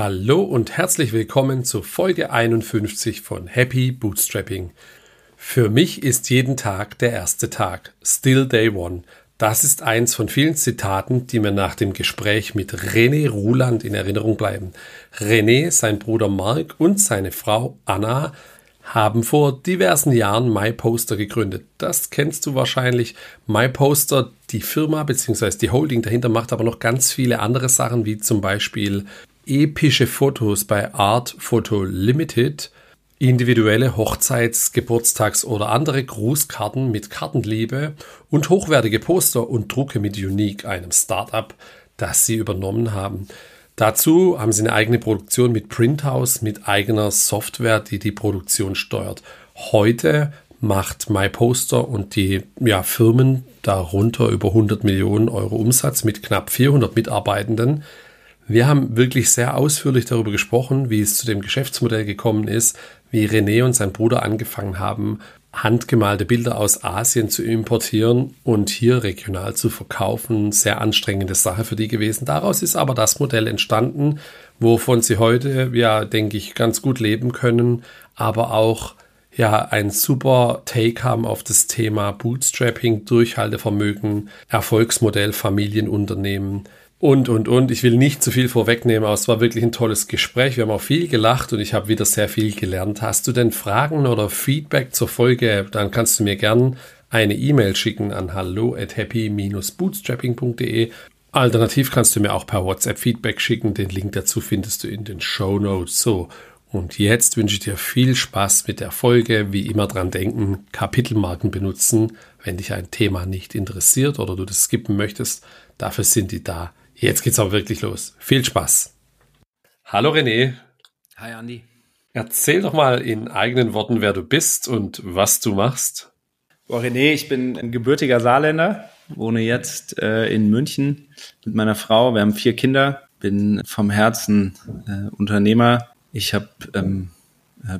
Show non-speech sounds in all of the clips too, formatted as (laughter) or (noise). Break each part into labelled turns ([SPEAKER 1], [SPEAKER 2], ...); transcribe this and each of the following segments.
[SPEAKER 1] Hallo und herzlich willkommen zu Folge 51 von Happy Bootstrapping. Für mich ist jeden Tag der erste Tag. Still Day One. Das ist eins von vielen Zitaten, die mir nach dem Gespräch mit René Ruland in Erinnerung bleiben. René, sein Bruder Mark und seine Frau Anna haben vor diversen Jahren MyPoster gegründet. Das kennst du wahrscheinlich. MyPoster, die Firma bzw. die Holding dahinter macht aber noch ganz viele andere Sachen, wie zum Beispiel epische Fotos bei Art Photo Limited, individuelle Hochzeits-, Geburtstags- oder andere Grußkarten mit Kartenliebe und hochwertige Poster und Drucke mit Unique, einem Startup, das sie übernommen haben. Dazu haben sie eine eigene Produktion mit Printhouse, mit eigener Software, die die Produktion steuert. Heute macht MyPoster und die ja, Firmen darunter über 100 Millionen Euro Umsatz mit knapp 400 Mitarbeitenden. Wir haben wirklich sehr ausführlich darüber gesprochen, wie es zu dem Geschäftsmodell gekommen ist, wie René und sein Bruder angefangen haben, handgemalte Bilder aus Asien zu importieren und hier regional zu verkaufen. Sehr anstrengende Sache für die gewesen. Daraus ist aber das Modell entstanden, wovon sie heute, ja, denke ich, ganz gut leben können, aber auch ja ein super Take haben auf das Thema Bootstrapping, Durchhaltevermögen, Erfolgsmodell, Familienunternehmen und, und, und. Ich will nicht zu viel vorwegnehmen, aber es war wirklich ein tolles Gespräch. Wir haben auch viel gelacht und ich habe wieder sehr viel gelernt. Hast du denn Fragen oder Feedback zur Folge? Dann kannst du mir gern eine E-Mail schicken an hallo at happy-bootstrapping.de. Alternativ kannst du mir auch per WhatsApp Feedback schicken. Den Link dazu findest du in den Show Notes. So. Und jetzt wünsche ich dir viel Spaß mit der Folge. Wie immer dran denken, Kapitelmarken benutzen, wenn dich ein Thema nicht interessiert oder du das skippen möchtest. Dafür sind die da. Jetzt geht's aber wirklich los. Viel Spaß. Hallo René.
[SPEAKER 2] Hi Andi.
[SPEAKER 1] Erzähl doch mal in eigenen Worten, wer du bist und was du machst.
[SPEAKER 2] Boah, René, ich bin ein gebürtiger Saarländer, wohne jetzt äh, in München mit meiner Frau. Wir haben vier Kinder, bin vom Herzen äh, Unternehmer. Ich habe ähm,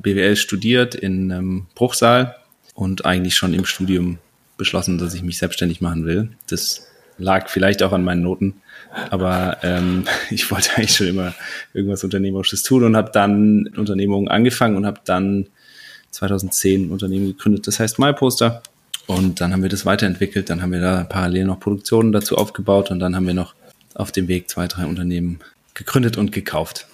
[SPEAKER 2] BWL studiert in ähm, Bruchsal und eigentlich schon im Studium beschlossen, dass ich mich selbstständig machen will. Das lag vielleicht auch an meinen Noten. Aber ähm, (laughs) ich wollte eigentlich schon immer irgendwas Unternehmerisches tun und habe dann Unternehmungen angefangen und habe dann 2010 ein Unternehmen gegründet, das heißt MyPoster. Und dann haben wir das weiterentwickelt, dann haben wir da parallel noch Produktionen dazu aufgebaut und dann haben wir noch auf dem Weg zwei, drei Unternehmen gegründet und gekauft.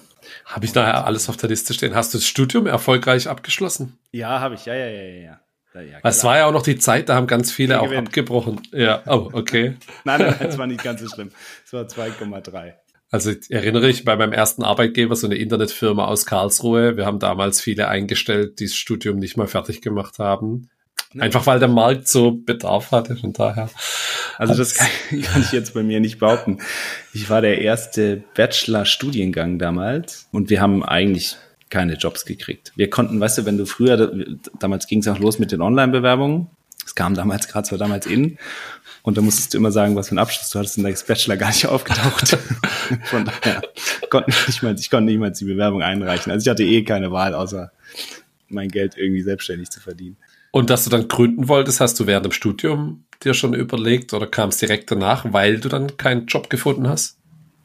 [SPEAKER 1] Habe ich daher alles auf der Liste stehen. Hast du das Studium erfolgreich abgeschlossen?
[SPEAKER 2] Ja, habe ich. Ja, ja, ja, ja.
[SPEAKER 1] Ja, es war ja auch noch die Zeit, da haben ganz viele auch abgebrochen. Ja, oh, okay. (laughs)
[SPEAKER 2] nein, nein, es war nicht (laughs) ganz so schlimm. Es war 2,3.
[SPEAKER 1] Also erinnere ich bei meinem ersten Arbeitgeber, so eine Internetfirma aus Karlsruhe. Wir haben damals viele eingestellt, die das Studium nicht mal fertig gemacht haben. Einfach weil der Markt so Bedarf hatte, von daher.
[SPEAKER 2] Also das kann, (laughs) kann ich jetzt bei mir nicht behaupten. Ich war der erste Bachelor-Studiengang damals und wir haben eigentlich keine Jobs gekriegt. Wir konnten, weißt du, wenn du früher, damals ging es auch los mit den Online-Bewerbungen. Es kam damals gerade, zwar damals in. Und da musstest du immer sagen, was für einen Abschluss du hattest, und da ist Bachelor gar nicht (laughs) aufgetaucht. Von daher konnte ich nicht mal, ich konnte niemals die Bewerbung einreichen. Also ich hatte eh keine Wahl, außer mein Geld irgendwie selbstständig zu verdienen.
[SPEAKER 1] Und dass du dann gründen wolltest, hast du während dem Studium dir schon überlegt oder kam es direkt danach, weil du dann keinen Job gefunden hast?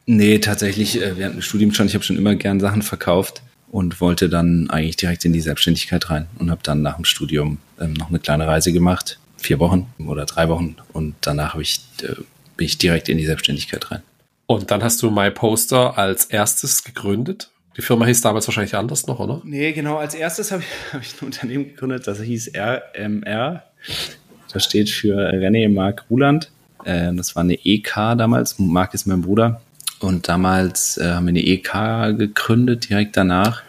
[SPEAKER 2] Nee, tatsächlich äh, während dem Studium schon. Ich habe schon immer gern Sachen verkauft und wollte dann eigentlich direkt in die Selbstständigkeit rein und habe dann nach dem Studium ähm, noch eine kleine Reise gemacht, vier Wochen oder drei Wochen und danach ich, äh, bin ich direkt in die Selbstständigkeit rein.
[SPEAKER 1] Und dann hast du MyPoster als erstes gegründet? Die Firma hieß damals wahrscheinlich anders noch, oder?
[SPEAKER 2] Nee, genau. Als erstes habe ich, (laughs) hab ich ein Unternehmen gegründet, das hieß RMR. Das steht für René Mark Ruland. Äh, das war eine EK damals. Mark ist mein Bruder. Und damals äh, haben wir eine EK gegründet, direkt danach.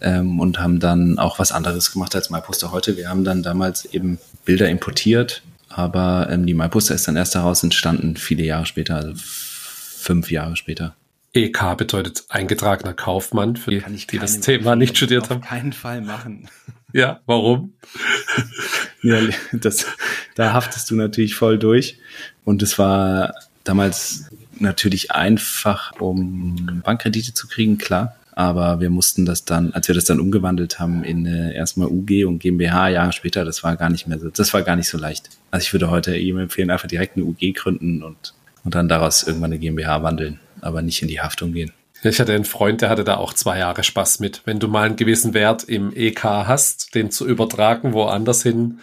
[SPEAKER 2] Ähm, und haben dann auch was anderes gemacht als MyPoster heute. Wir haben dann damals eben Bilder importiert, aber ähm, die MyPoster ist dann erst daraus entstanden, viele Jahre später, also fünf Jahre später.
[SPEAKER 1] EK bedeutet eingetragener Kaufmann, für die, die das Thema nicht studiert haben.
[SPEAKER 2] Auf keinen Fall machen. (laughs)
[SPEAKER 1] Ja, warum? (laughs)
[SPEAKER 2] ja, das, da haftest du natürlich voll durch. Und es war damals natürlich einfach, um Bankkredite zu kriegen, klar. Aber wir mussten das dann, als wir das dann umgewandelt haben in äh, erstmal UG und GmbH Jahre später, das war gar nicht mehr so, das war gar nicht so leicht. Also ich würde heute ihm empfehlen, einfach direkt eine UG gründen und, und dann daraus irgendwann eine GmbH wandeln, aber nicht in die Haftung gehen.
[SPEAKER 1] Ich hatte einen Freund, der hatte da auch zwei Jahre Spaß mit. Wenn du mal einen gewissen Wert im EK hast, den zu übertragen woanders hin,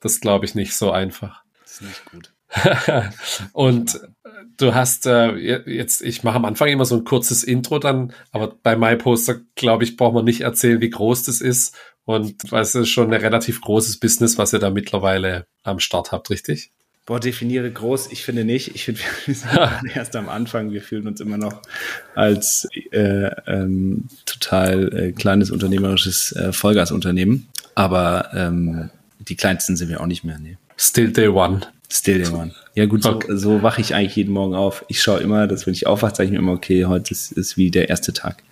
[SPEAKER 1] das glaube ich nicht so einfach.
[SPEAKER 2] Das ist nicht gut. (laughs)
[SPEAKER 1] und du hast äh, jetzt, ich mache am Anfang immer so ein kurzes Intro dann, aber bei MyPoster, glaube ich, braucht man nicht erzählen, wie groß das ist. Und weil es ist schon ein relativ großes Business, was ihr da mittlerweile am Start habt, richtig?
[SPEAKER 2] Boah, definiere groß. Ich finde nicht. Ich finde, wir sind (laughs) erst am Anfang. Wir fühlen uns immer noch als äh, ähm, total äh, kleines unternehmerisches äh, Vollgasunternehmen. Aber ähm, die kleinsten sind wir auch nicht mehr. Nee.
[SPEAKER 1] Still Day One.
[SPEAKER 2] Still Day One. Ja gut, okay. so, so wache ich eigentlich jeden Morgen auf. Ich schaue immer, dass wenn ich aufwache, sage ich mir immer, okay, heute ist, ist wie der erste Tag.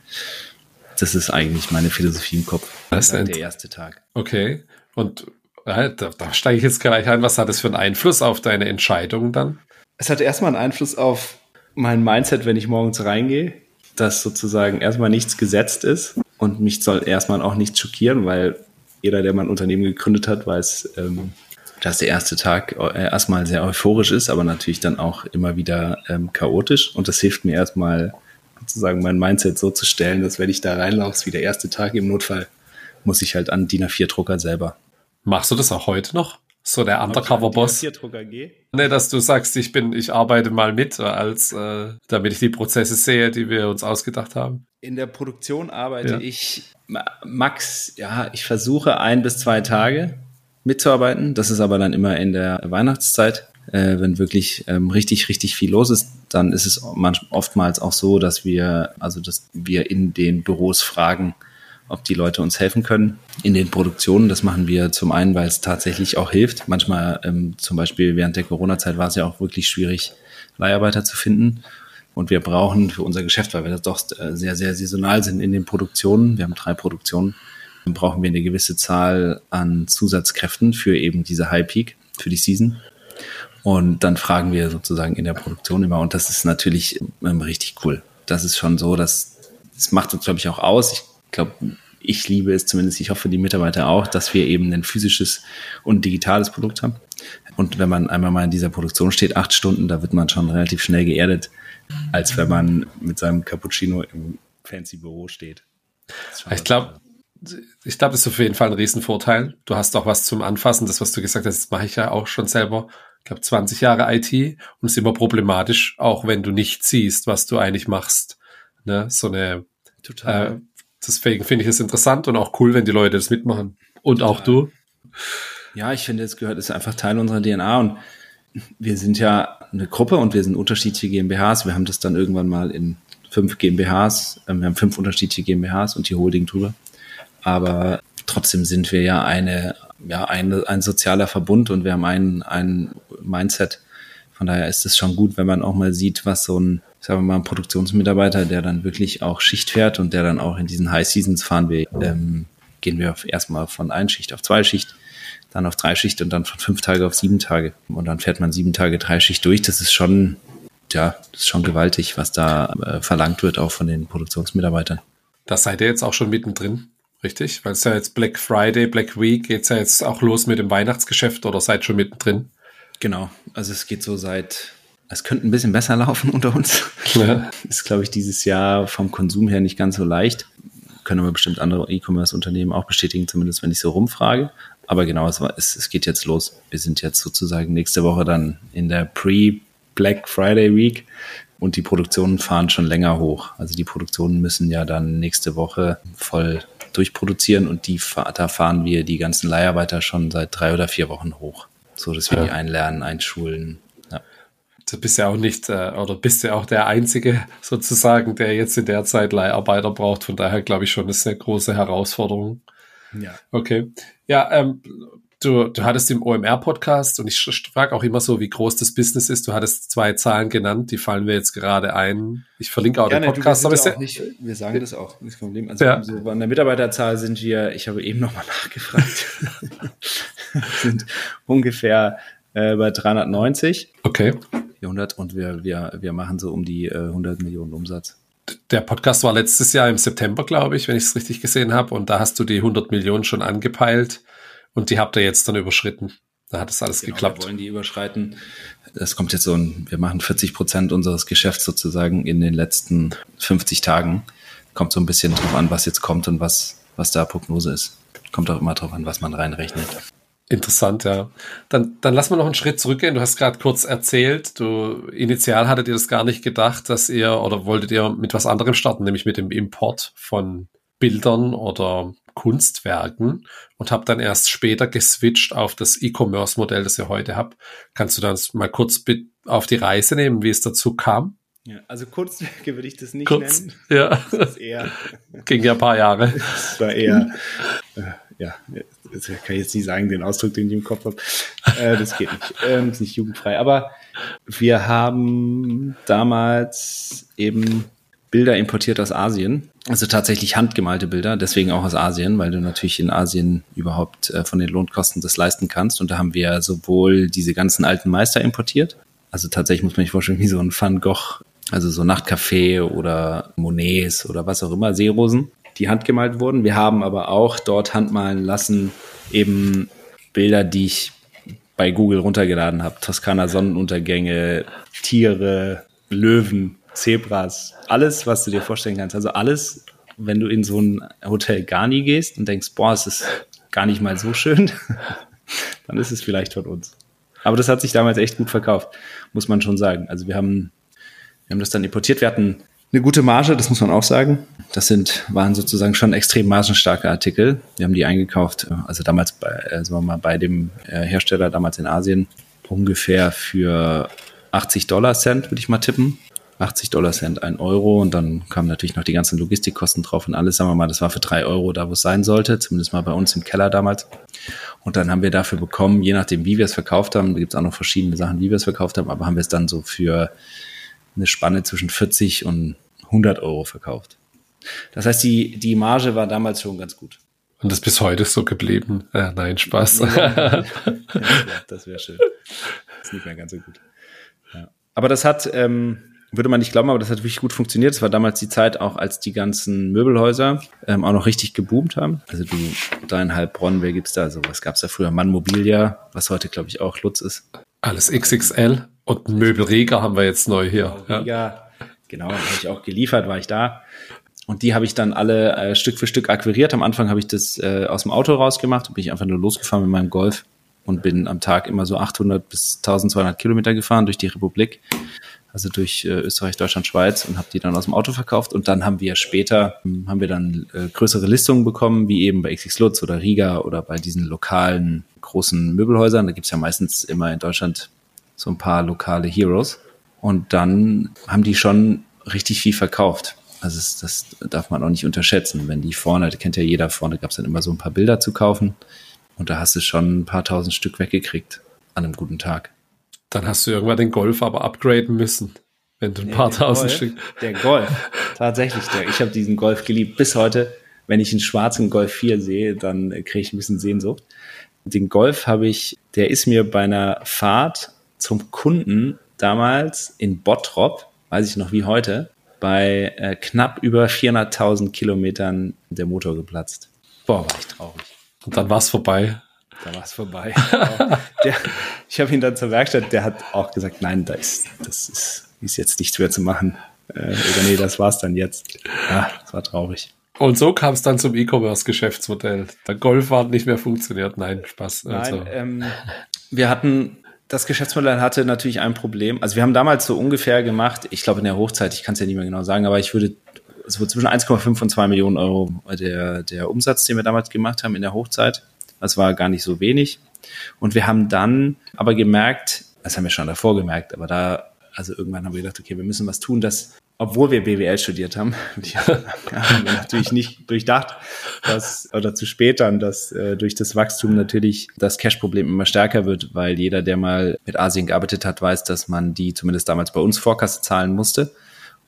[SPEAKER 2] Das ist eigentlich meine Philosophie im Kopf.
[SPEAKER 1] Das ist der erste Tag. Okay. Und da, da steige ich jetzt gleich ein. Was hat das für einen Einfluss auf deine Entscheidung dann?
[SPEAKER 2] Es hat erstmal einen Einfluss auf mein Mindset, wenn ich morgens reingehe, dass sozusagen erstmal nichts gesetzt ist und mich soll erstmal auch nichts schockieren, weil jeder, der mein Unternehmen gegründet hat, weiß, ähm, dass der erste Tag äh, erstmal sehr euphorisch ist, aber natürlich dann auch immer wieder ähm, chaotisch. Und das hilft mir erstmal sozusagen mein Mindset so zu stellen, dass wenn ich da reinlaufe, wie der erste Tag im Notfall, muss ich halt an DIN A4-Drucker selber.
[SPEAKER 1] Machst du das auch heute noch? So der Undercover-Boss? Nee, dass du sagst, ich bin, ich arbeite mal mit, als äh, damit ich die Prozesse sehe, die wir uns ausgedacht haben.
[SPEAKER 2] In der Produktion arbeite ja. ich max, ja, ich versuche ein bis zwei Tage mitzuarbeiten. Das ist aber dann immer in der Weihnachtszeit. Äh, wenn wirklich ähm, richtig, richtig viel los ist, dann ist es oftmals auch so, dass wir, also dass wir in den Büros fragen, ob die Leute uns helfen können in den Produktionen. Das machen wir zum einen, weil es tatsächlich auch hilft. Manchmal, ähm, zum Beispiel während der Corona-Zeit, war es ja auch wirklich schwierig, Leiharbeiter zu finden. Und wir brauchen für unser Geschäft, weil wir doch äh, sehr, sehr saisonal sind in den Produktionen, wir haben drei Produktionen, brauchen wir eine gewisse Zahl an Zusatzkräften für eben diese High Peak, für die Season. Und dann fragen wir sozusagen in der Produktion immer. Und das ist natürlich ähm, richtig cool. Das ist schon so, dass das macht uns, glaube ich, auch aus. Ich glaube, ich liebe es zumindest, ich hoffe, die Mitarbeiter auch, dass wir eben ein physisches und digitales Produkt haben. Und wenn man einmal mal in dieser Produktion steht, acht Stunden, da wird man schon relativ schnell geerdet, als wenn man mit seinem Cappuccino im fancy Büro steht.
[SPEAKER 1] Ich glaube, ich glaube, das ist auf jeden Fall ein Riesenvorteil. Du hast auch was zum Anfassen. Das, was du gesagt hast, das mache ich ja auch schon selber. Ich glaube, 20 Jahre IT und es ist immer problematisch, auch wenn du nicht siehst, was du eigentlich machst. Ne? So eine Total. Äh, deswegen finde ich es interessant und auch cool, wenn die Leute das mitmachen. Und Total. auch du.
[SPEAKER 2] Ja, ich finde, es gehört, es ist einfach Teil unserer DNA und wir sind ja eine Gruppe und wir sind unterschiedliche GmbHs. Wir haben das dann irgendwann mal in fünf GmbHs, äh, wir haben fünf unterschiedliche GmbHs und die Holding drüber. Aber trotzdem sind wir ja eine, ja, ein, ein sozialer Verbund und wir haben ein, ein Mindset. Von daher ist es schon gut, wenn man auch mal sieht, was so ein, sagen wir mal, ein Produktionsmitarbeiter, der dann wirklich auch Schicht fährt und der dann auch in diesen High Seasons fahren wir, ähm, gehen wir erstmal von ein Schicht auf zwei Schicht, dann auf drei Schicht und dann von fünf Tage auf sieben Tage. Und dann fährt man sieben Tage drei Schicht durch. Das ist schon, ja, das ist schon gewaltig, was da äh, verlangt wird, auch von den Produktionsmitarbeitern.
[SPEAKER 1] Da seid ihr jetzt auch schon mittendrin. Richtig? Weil es ja jetzt Black Friday, Black Week, geht's ja jetzt auch los mit dem Weihnachtsgeschäft oder seid schon mittendrin?
[SPEAKER 2] Genau. Also es geht so seit, es könnte ein bisschen besser (laughs) laufen unter uns. Ja. Ist, glaube ich, dieses Jahr vom Konsum her nicht ganz so leicht. Können aber bestimmt andere E-Commerce-Unternehmen auch bestätigen, zumindest wenn ich so rumfrage. Aber genau, es, war, es, es geht jetzt los. Wir sind jetzt sozusagen nächste Woche dann in der Pre-Black Friday Week und die Produktionen fahren schon länger hoch. Also die Produktionen müssen ja dann nächste Woche voll durchproduzieren und die, da fahren wir die ganzen Leiharbeiter schon seit drei oder vier Wochen hoch, so dass wir ja. die einlernen, einschulen. Ja.
[SPEAKER 1] Du bist ja auch nicht, äh, oder bist ja auch der Einzige sozusagen, der jetzt in der Zeit Leiharbeiter braucht. Von daher glaube ich schon, ist eine große Herausforderung. Ja. Okay. Ja, ähm, du, du hattest im OMR-Podcast und ich frage auch immer so, wie groß das Business ist. Du hattest zwei Zahlen genannt, die fallen mir jetzt gerade ein. Ich verlinke auch Gerne, den Podcast.
[SPEAKER 2] aber ja nicht, wir sagen das auch, nicht Problem. Also ja. so an der Mitarbeiterzahl sind wir, ich habe eben nochmal (laughs) nachgefragt, (laughs) sind ungefähr äh, bei 390.
[SPEAKER 1] Okay.
[SPEAKER 2] 400 und wir, wir, wir machen so um die äh, 100 Millionen Umsatz.
[SPEAKER 1] Der Podcast war letztes Jahr im September, glaube ich, wenn ich es richtig gesehen habe. Und da hast du die 100 Millionen schon angepeilt. Und die habt ihr jetzt dann überschritten. Da hat es alles genau, geklappt.
[SPEAKER 2] Wir wollen die überschreiten. Das kommt jetzt so ein, wir machen 40 Prozent unseres Geschäfts sozusagen in den letzten 50 Tagen. Kommt so ein bisschen drauf an, was jetzt kommt und was, was da Prognose ist. Kommt auch immer drauf an, was man reinrechnet.
[SPEAKER 1] Interessant, ja. Dann, dann lass mal noch einen Schritt zurückgehen. Du hast gerade kurz erzählt, du initial hattet ihr das gar nicht gedacht, dass ihr oder wolltet ihr mit was anderem starten, nämlich mit dem Import von Bildern oder Kunstwerken und habt dann erst später geswitcht auf das E-Commerce-Modell, das ihr heute habt. Kannst du das mal kurz auf die Reise nehmen, wie es dazu kam?
[SPEAKER 2] Ja, also Kunstwerke würde ich das nicht
[SPEAKER 1] Kurz,
[SPEAKER 2] nennen.
[SPEAKER 1] Ja. Das ist eher, (laughs) Ging ja ein paar Jahre.
[SPEAKER 2] Das war eher, äh, ja, das kann ich jetzt nicht sagen, den Ausdruck, den ich im Kopf habe. Äh, das geht nicht. Ähm, ist nicht jugendfrei. Aber wir haben damals eben Bilder importiert aus Asien. Also tatsächlich handgemalte Bilder, deswegen auch aus Asien, weil du natürlich in Asien überhaupt äh, von den Lohnkosten das leisten kannst. Und da haben wir sowohl diese ganzen alten Meister importiert. Also tatsächlich muss man sich vorstellen, wie so ein Van Gogh also so Nachtcafé oder Monets oder was auch immer, Seerosen, die handgemalt wurden. Wir haben aber auch dort handmalen lassen eben Bilder, die ich bei Google runtergeladen habe. Toskana Sonnenuntergänge, Tiere, Löwen, Zebras, alles, was du dir vorstellen kannst. Also alles, wenn du in so ein Hotel Garni gehst und denkst, boah, es ist gar nicht mal so schön, (laughs) dann ist es vielleicht von uns. Aber das hat sich damals echt gut verkauft, muss man schon sagen. Also wir haben wir haben das dann importiert. Wir hatten eine gute Marge, das muss man auch sagen. Das sind, waren sozusagen schon extrem margenstarke Artikel. Wir haben die eingekauft, also damals bei, äh, wir mal, bei dem äh, Hersteller damals in Asien ungefähr für 80 Dollar Cent, würde ich mal tippen. 80 Dollar Cent, ein Euro und dann kamen natürlich noch die ganzen Logistikkosten drauf und alles, sagen wir mal, das war für drei Euro da, wo es sein sollte, zumindest mal bei uns im Keller damals. Und dann haben wir dafür bekommen, je nachdem, wie wir es verkauft haben, da gibt es auch noch verschiedene Sachen, wie wir es verkauft haben, aber haben wir es dann so für eine Spanne zwischen 40 und 100 Euro verkauft. Das heißt, die, die Marge war damals schon ganz gut.
[SPEAKER 1] Und das bis heute so geblieben. Ja, nein, Spaß. (laughs)
[SPEAKER 2] das wäre schön. Das ist nicht mehr ganz so gut. Ja. Aber das hat, ähm, würde man nicht glauben, aber das hat wirklich gut funktioniert. Es war damals die Zeit auch, als die ganzen Möbelhäuser ähm, auch noch richtig geboomt haben. Also du, Heilbronn, wer gibt's da? Also was gab's da früher? Mann Mobilia, was heute, glaube ich, auch Lutz ist.
[SPEAKER 1] Alles XXL. Und Möbelreger haben wir jetzt neu hier.
[SPEAKER 2] Genau, ja. genau habe ich auch geliefert, war ich da. Und die habe ich dann alle äh, Stück für Stück akquiriert. Am Anfang habe ich das äh, aus dem Auto rausgemacht und bin ich einfach nur losgefahren mit meinem Golf und bin am Tag immer so 800 bis 1200 Kilometer gefahren durch die Republik, also durch äh, Österreich, Deutschland, Schweiz und habe die dann aus dem Auto verkauft. Und dann haben wir später, ähm, haben wir dann äh, größere Listungen bekommen, wie eben bei XX Lutz oder Riga oder bei diesen lokalen großen Möbelhäusern. Da gibt's ja meistens immer in Deutschland so ein paar lokale Heroes. Und dann haben die schon richtig viel verkauft. Also das, das darf man auch nicht unterschätzen. Wenn die vorne, kennt ja jeder, vorne gab es dann immer so ein paar Bilder zu kaufen. Und da hast du schon ein paar tausend Stück weggekriegt an einem guten Tag.
[SPEAKER 1] Dann hast du irgendwann den Golf aber upgraden müssen. Wenn du ein nee, paar tausend
[SPEAKER 2] Golf,
[SPEAKER 1] Stück.
[SPEAKER 2] Der Golf. Tatsächlich, der, ich habe diesen Golf geliebt. Bis heute, wenn ich einen schwarzen Golf 4 sehe, dann kriege ich ein bisschen Sehnsucht. Den Golf habe ich, der ist mir bei einer Fahrt zum Kunden damals in Bottrop, weiß ich noch wie heute, bei äh, knapp über 400.000 Kilometern der Motor geplatzt.
[SPEAKER 1] Boah, war ich traurig. Und dann war es vorbei.
[SPEAKER 2] Da war es vorbei. (laughs) (laughs) der, ich habe ihn dann zur Werkstatt, der hat auch gesagt, nein, da ist, das ist, ist jetzt nichts mehr zu machen. Äh, oder nee, das war's dann jetzt. Ja, das war traurig.
[SPEAKER 1] Und so kam es dann zum E-Commerce-Geschäftsmodell. Der Golf hat nicht mehr funktioniert. Nein, Spaß.
[SPEAKER 2] Nein, also. ähm, wir hatten das Geschäftsmodell hatte natürlich ein Problem. Also wir haben damals so ungefähr gemacht, ich glaube in der Hochzeit, ich kann es ja nicht mehr genau sagen, aber ich würde so zwischen 1,5 und 2 Millionen Euro der, der Umsatz, den wir damals gemacht haben in der Hochzeit. Das war gar nicht so wenig. Und wir haben dann aber gemerkt, das haben wir schon davor gemerkt, aber da, also irgendwann haben wir gedacht, okay, wir müssen was tun, dass obwohl wir BWL studiert haben, (laughs) haben wir natürlich nicht durchdacht, dass, oder zu spät dann, dass äh, durch das Wachstum natürlich das Cash-Problem immer stärker wird, weil jeder, der mal mit Asien gearbeitet hat, weiß, dass man die zumindest damals bei uns Vorkasse zahlen musste.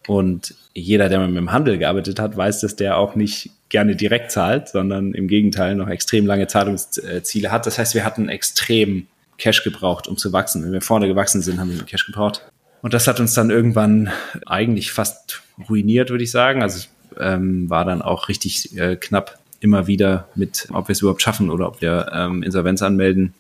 [SPEAKER 2] Und jeder, der mal mit dem Handel gearbeitet hat, weiß, dass der auch nicht gerne direkt zahlt, sondern im Gegenteil noch extrem lange Zahlungsziele hat. Das heißt, wir hatten extrem Cash gebraucht, um zu wachsen. Wenn wir vorne gewachsen sind, haben wir Cash gebraucht. Und das hat uns dann irgendwann eigentlich fast ruiniert, würde ich sagen. Also ähm, war dann auch richtig äh, knapp immer wieder mit, ob wir es überhaupt schaffen oder ob wir ähm, Insolvenz anmelden.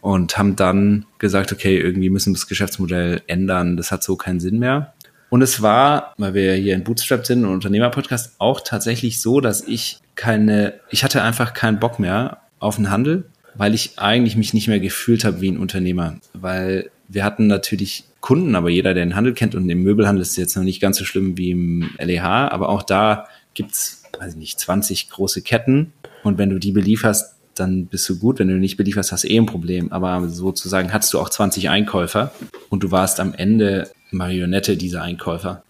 [SPEAKER 2] und haben dann gesagt, okay, irgendwie müssen wir das Geschäftsmodell ändern. Das hat so keinen Sinn mehr. Und es war, weil wir hier in Bootstrap sind und Unternehmerpodcast, auch tatsächlich so, dass ich keine, ich hatte einfach keinen Bock mehr auf den Handel, weil ich eigentlich mich nicht mehr gefühlt habe wie ein Unternehmer. Weil wir hatten natürlich Kunden, aber jeder, der den Handel kennt und im Möbelhandel ist jetzt noch nicht ganz so schlimm wie im LEH, aber auch da gibt's, weiß ich nicht, 20 große Ketten und wenn du die belieferst, dann bist du gut. Wenn du nicht belieferst, hast du eh ein Problem. Aber sozusagen hattest du auch 20 Einkäufer und du warst am Ende Marionette dieser Einkäufer.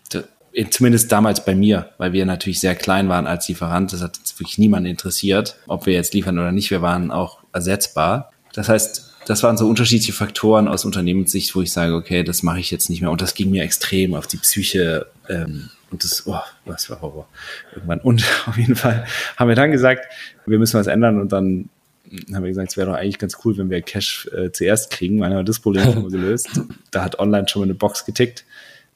[SPEAKER 2] Zumindest damals bei mir, weil wir natürlich sehr klein waren als Lieferant. Das hat wirklich niemanden interessiert, ob wir jetzt liefern oder nicht. Wir waren auch ersetzbar. Das heißt, das waren so unterschiedliche Faktoren aus Unternehmenssicht, wo ich sage, okay, das mache ich jetzt nicht mehr. Und das ging mir extrem auf die Psyche. Ähm, und das, oh, was war Horror. Irgendwann. Und (laughs) auf jeden Fall haben wir dann gesagt, wir müssen was ändern. Und dann haben wir gesagt, es wäre doch eigentlich ganz cool, wenn wir Cash äh, zuerst kriegen. Dann haben wir das Problem schon mal (laughs) gelöst. Da hat online schon mal eine Box getickt.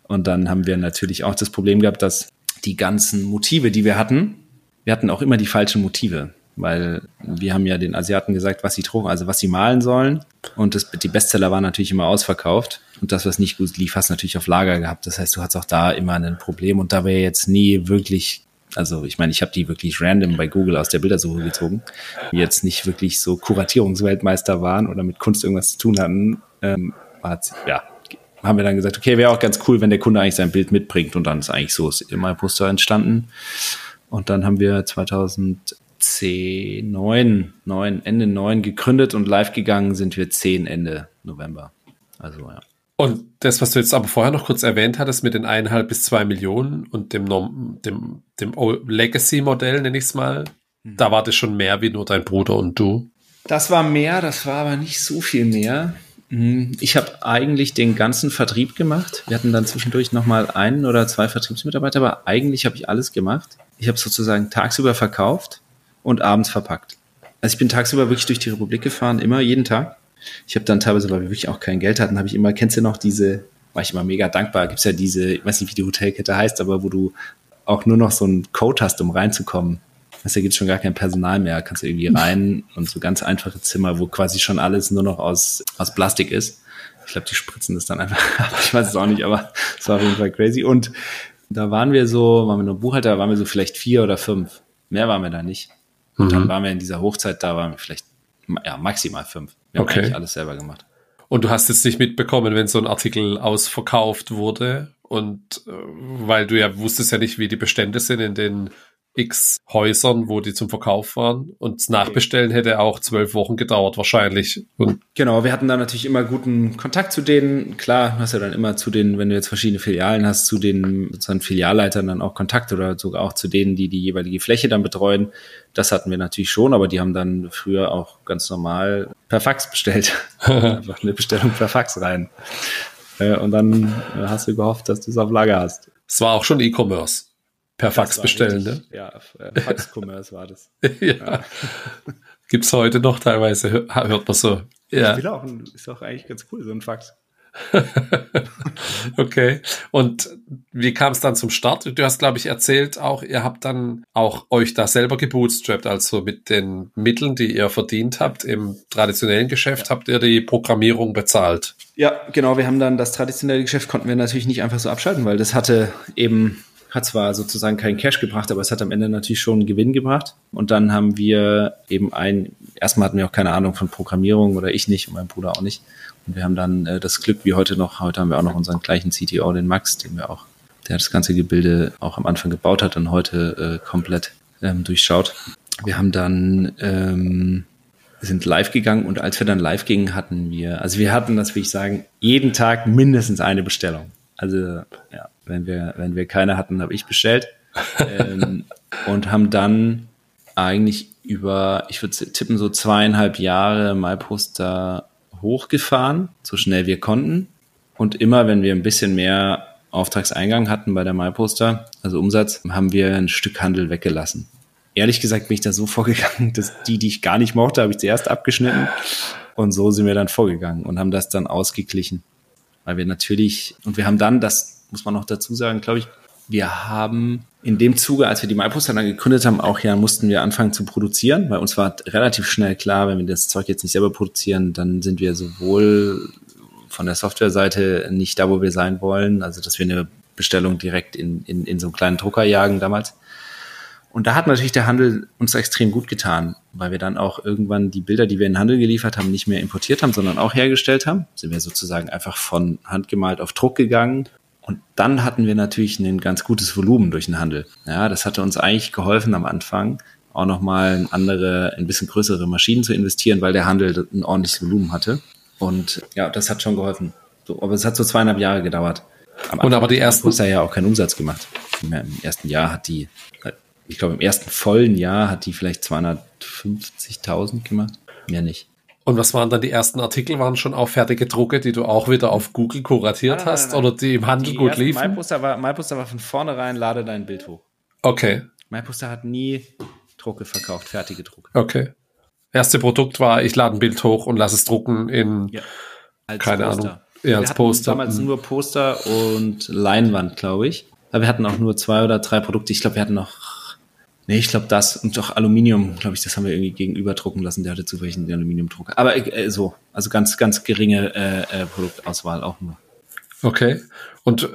[SPEAKER 2] Und dann haben wir natürlich auch das Problem gehabt, dass die ganzen Motive, die wir hatten, wir hatten auch immer die falschen Motive weil wir haben ja den Asiaten gesagt, was sie drucken, also was sie malen sollen. Und das, die Bestseller waren natürlich immer ausverkauft. Und das, was nicht gut lief, hast du natürlich auf Lager gehabt. Das heißt, du hattest auch da immer ein Problem. Und da wäre jetzt nie wirklich, also ich meine, ich habe die wirklich random bei Google aus der Bildersuche gezogen, die jetzt nicht wirklich so Kuratierungsweltmeister waren oder mit Kunst irgendwas zu tun hatten. Ähm, ja, haben wir dann gesagt, okay, wäre auch ganz cool, wenn der Kunde eigentlich sein Bild mitbringt. Und dann ist eigentlich so ist immer ein Poster entstanden. Und dann haben wir 2000 C9, 9, Ende 9 gegründet und live gegangen sind wir 10 Ende November. Also ja.
[SPEAKER 1] Und das, was du jetzt aber vorher noch kurz erwähnt hattest mit den eineinhalb bis zwei Millionen und dem, dem, dem Legacy-Modell, nenne ich es mal, mhm. da war das schon mehr wie nur dein Bruder und du.
[SPEAKER 2] Das war mehr, das war aber nicht so viel mehr. Mhm. Ich habe eigentlich den ganzen Vertrieb gemacht. Wir hatten dann zwischendurch nochmal einen oder zwei Vertriebsmitarbeiter, aber eigentlich habe ich alles gemacht. Ich habe sozusagen tagsüber verkauft und abends verpackt. Also ich bin tagsüber wirklich durch die Republik gefahren, immer, jeden Tag. Ich habe dann teilweise, weil wir wirklich auch kein Geld hatten, habe ich immer, kennst du noch diese, war ich immer mega dankbar, gibt's ja diese, ich weiß nicht, wie die Hotelkette heißt, aber wo du auch nur noch so einen Code hast, um reinzukommen. Also da gibt's schon gar kein Personal mehr, kannst du irgendwie (laughs) rein und so ganz einfache Zimmer, wo quasi schon alles nur noch aus, aus Plastik ist. Ich glaube, die spritzen das dann einfach. ich weiß es auch nicht, aber es war auf jeden Fall crazy. Und da waren wir so, waren wir nur Buchhalter, waren wir so vielleicht vier oder fünf. Mehr waren wir da nicht. Und mhm. dann waren wir in dieser Hochzeit, da waren wir vielleicht ja, maximal fünf. Wir haben eigentlich alles selber gemacht.
[SPEAKER 1] Und du hast jetzt nicht mitbekommen, wenn so ein Artikel ausverkauft wurde und äh, weil du ja wusstest ja nicht, wie die Bestände sind in den x Häusern, wo die zum Verkauf waren. Und das Nachbestellen hätte auch zwölf Wochen gedauert, wahrscheinlich. Und
[SPEAKER 2] genau, wir hatten da natürlich immer guten Kontakt zu denen. Klar, hast du dann immer zu den, wenn du jetzt verschiedene Filialen hast, zu den sozusagen Filialleitern dann auch Kontakt oder sogar auch zu denen, die die jeweilige Fläche dann betreuen. Das hatten wir natürlich schon, aber die haben dann früher auch ganz normal per Fax bestellt. (laughs) Einfach eine Bestellung per Fax rein. Äh, und dann hast du gehofft, dass du es auf Lager hast.
[SPEAKER 1] Es war auch schon E-Commerce per Fax bestellen, richtig,
[SPEAKER 2] ne? Ja, äh, Fax-Commerce war das. (laughs)
[SPEAKER 1] ja. ja. Gibt's heute noch teilweise, hört man so.
[SPEAKER 2] Ja. Ich will auch, ist auch eigentlich ganz cool, so ein Fax. (laughs)
[SPEAKER 1] okay. Und wie kam es dann zum Start? Du hast, glaube ich, erzählt auch, ihr habt dann auch euch da selber gebootstrapped, also mit den Mitteln, die ihr verdient habt im traditionellen Geschäft, ja. habt ihr die Programmierung bezahlt.
[SPEAKER 2] Ja, genau. Wir haben dann das traditionelle Geschäft konnten wir natürlich nicht einfach so abschalten, weil das hatte eben hat zwar sozusagen keinen Cash gebracht, aber es hat am Ende natürlich schon einen Gewinn gebracht. Und dann haben wir eben ein, erstmal hatten wir auch keine Ahnung von Programmierung oder ich nicht und mein Bruder auch nicht. Und wir haben dann äh, das Glück wie heute noch, heute haben wir auch noch unseren gleichen CTO, den Max, den wir auch, der das ganze Gebilde auch am Anfang gebaut hat und heute äh, komplett ähm, durchschaut. Wir haben dann ähm, sind live gegangen und als wir dann live gingen, hatten wir, also wir hatten, das will ich sagen, jeden Tag mindestens eine Bestellung. Also ja, wenn wir, wenn wir keine hatten, habe ich bestellt. ähm, (laughs) und haben dann eigentlich über, ich würde tippen, so zweieinhalb Jahre MyPoster hochgefahren, so schnell wir konnten. Und immer, wenn wir ein bisschen mehr Auftragseingang hatten bei der MyPoster, also Umsatz, haben wir ein Stück Handel weggelassen. Ehrlich gesagt bin ich da so vorgegangen, dass die, die ich gar nicht mochte, habe ich zuerst abgeschnitten. Und so sind wir dann vorgegangen und haben das dann ausgeglichen. Weil wir natürlich, und wir haben dann das muss man noch dazu sagen, glaube ich, wir haben in dem Zuge, als wir die MyPoster dann gegründet haben, auch ja mussten wir anfangen zu produzieren, weil uns war relativ schnell klar, wenn wir das Zeug jetzt nicht selber produzieren, dann sind wir sowohl von der Softwareseite nicht da, wo wir sein wollen, also dass wir eine Bestellung direkt in, in, in so einen kleinen Drucker jagen damals. Und da hat natürlich der Handel uns extrem gut getan, weil wir dann auch irgendwann die Bilder, die wir in den Handel geliefert haben, nicht mehr importiert haben, sondern auch hergestellt haben. Sind wir sozusagen einfach von handgemalt auf Druck gegangen. Und dann hatten wir natürlich ein ganz gutes Volumen durch den Handel. Ja, das hatte uns eigentlich geholfen am Anfang, auch nochmal andere, ein bisschen größere Maschinen zu investieren, weil der Handel ein ordentliches Volumen hatte. Und ja, das hat schon geholfen. So, aber es hat so zweieinhalb Jahre gedauert.
[SPEAKER 1] Am und aber die ersten.
[SPEAKER 2] Hat ja auch keinen Umsatz gemacht. Im ersten Jahr hat die, ich glaube, im ersten vollen Jahr hat die vielleicht 250.000 gemacht. Mehr nicht.
[SPEAKER 1] Und was waren dann die ersten Artikel? Waren schon auch fertige Drucke, die du auch wieder auf Google kuratiert nein, nein, hast nein, oder die im Handel die gut liefen?
[SPEAKER 2] MyPoster war, MyPoster war von vornherein, lade dein Bild hoch.
[SPEAKER 1] Okay.
[SPEAKER 2] MyPoster hat nie Drucke verkauft, fertige Drucke.
[SPEAKER 1] Okay. Erste Produkt war, ich lade ein Bild hoch und lasse es drucken in, ja, keine Poster. Ahnung,
[SPEAKER 2] ja, als Poster. damals mhm. nur Poster und Leinwand, glaube ich. Aber wir hatten auch nur zwei oder drei Produkte. Ich glaube, wir hatten noch, nee, ich glaube das und auch Aluminium, glaube ich, das haben wir irgendwie gegenüber drucken lassen. Der hatte zufällig einen Aluminiumdrucker. Aber äh, so, also ganz, ganz geringe äh, äh, Produktauswahl auch nur.
[SPEAKER 1] Okay. Und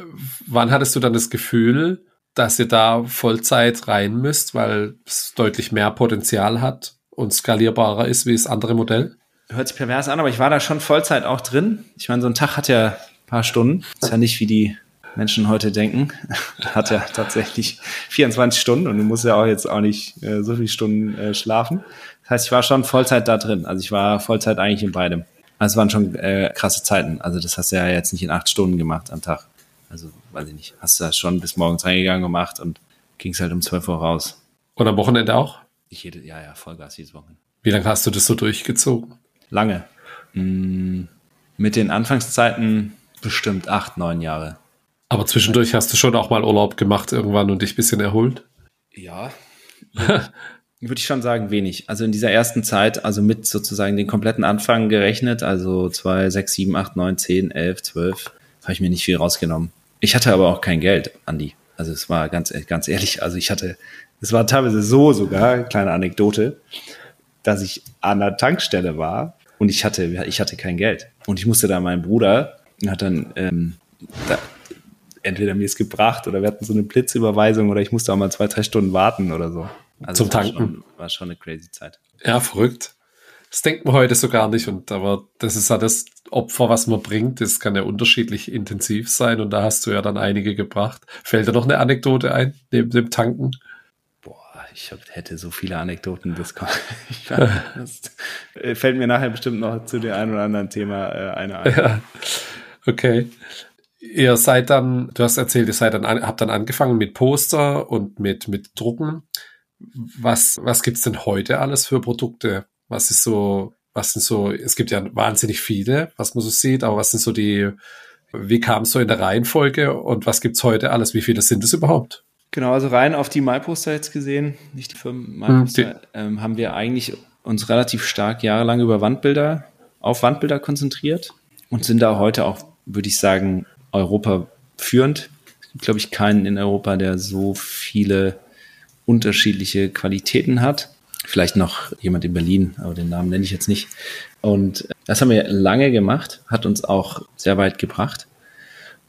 [SPEAKER 1] wann hattest du dann das Gefühl, dass ihr da Vollzeit rein müsst, weil es deutlich mehr Potenzial hat und skalierbarer ist wie das andere Modell?
[SPEAKER 2] hört sich pervers an, aber ich war da schon Vollzeit auch drin. Ich meine, so ein Tag hat ja ein paar Stunden. Ist ja nicht wie die Menschen heute denken. (laughs) hat ja tatsächlich 24 Stunden und du musst ja auch jetzt auch nicht äh, so viele Stunden äh, schlafen. Das heißt, ich war schon Vollzeit da drin. Also ich war Vollzeit eigentlich in beidem. Also es waren schon äh, krasse Zeiten. Also das hast du ja jetzt nicht in acht Stunden gemacht am Tag. Also weiß ich nicht. Hast du das schon bis morgens reingegangen gemacht und ging es halt um 12 Uhr raus.
[SPEAKER 1] Und am Wochenende auch?
[SPEAKER 2] Ich jede, ja, ja, Vollgas jedes Wochenende.
[SPEAKER 1] Wie lange hast du das so durchgezogen?
[SPEAKER 2] Lange. Mm, mit den Anfangszeiten bestimmt acht, neun Jahre.
[SPEAKER 1] Aber zwischendurch hast du schon auch mal Urlaub gemacht irgendwann und dich ein bisschen erholt?
[SPEAKER 2] Ja. (laughs) Würde ich schon sagen, wenig. Also in dieser ersten Zeit, also mit sozusagen den kompletten Anfang gerechnet, also zwei, sechs, sieben, acht, neun, zehn, elf, zwölf, habe ich mir nicht viel rausgenommen. Ich hatte aber auch kein Geld, Andi. Also es war ganz, ganz ehrlich, also ich hatte, es war teilweise so sogar, kleine Anekdote, dass ich an der Tankstelle war und ich hatte, ich hatte kein Geld. Und ich musste da meinen Bruder, hat dann ähm, da, entweder mir es gebracht oder wir hatten so eine Blitzüberweisung oder ich musste auch mal zwei, drei Stunden warten oder so.
[SPEAKER 1] Also Zum Tanken.
[SPEAKER 2] War schon, war schon eine crazy Zeit.
[SPEAKER 1] Ja, verrückt. Das denkt man heute so gar nicht. Und aber das ist ja das Opfer, was man bringt. Das kann ja unterschiedlich intensiv sein. Und da hast du ja dann einige gebracht. Fällt dir noch eine Anekdote ein, neben dem Tanken?
[SPEAKER 2] ich hab, hätte so viele Anekdoten, das, kann, (laughs) das äh, fällt mir nachher bestimmt noch zu dem einen oder anderen Thema äh, eine ein. Ja.
[SPEAKER 1] Okay. Ihr seid dann, du hast erzählt, ihr seid dann, habt dann angefangen mit Poster und mit, mit Drucken. Was, was gibt's denn heute alles für Produkte? Was ist so, was sind so, es gibt ja wahnsinnig viele, was man so sieht, aber was sind so die, wie kam es so in der Reihenfolge und was gibt's heute alles? Wie viele sind es überhaupt?
[SPEAKER 2] Genau, also rein auf die MyPoster jetzt gesehen, nicht die Firmen MyPoster, hm, ähm, haben wir eigentlich uns relativ stark jahrelang über Wandbilder, auf Wandbilder konzentriert und sind da heute auch, würde ich sagen, Europa führend. Es gibt, glaube ich, keinen in Europa, der so viele unterschiedliche Qualitäten hat. Vielleicht noch jemand in Berlin, aber den Namen nenne ich jetzt nicht. Und das haben wir lange gemacht, hat uns auch sehr weit gebracht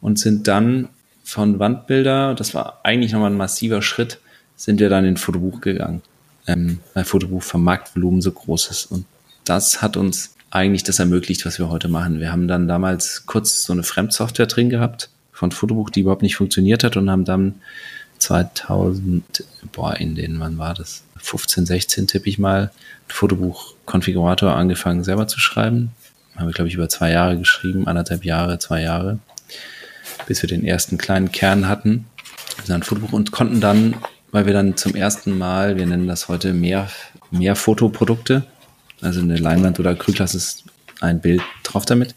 [SPEAKER 2] und sind dann von Wandbilder, das war eigentlich nochmal ein massiver Schritt, sind wir dann in Fotobuch gegangen, ähm, weil Fotobuch vom Marktvolumen so groß ist. Und das hat uns eigentlich das ermöglicht, was wir heute machen. Wir haben dann damals kurz so eine Fremdsoftware drin gehabt von Fotobuch, die überhaupt nicht funktioniert hat und haben dann 2000, boah, in den, wann war das? 15, 16 tippe ich mal, Fotobuch-Konfigurator angefangen selber zu schreiben. Haben wir, glaube ich, über zwei Jahre geschrieben, anderthalb Jahre, zwei Jahre bis wir den ersten kleinen Kern hatten, dann Fotobuch und konnten dann, weil wir dann zum ersten Mal, wir nennen das heute mehr, mehr Fotoprodukte, also eine Leinwand oder Acrylglas ist ein Bild drauf damit.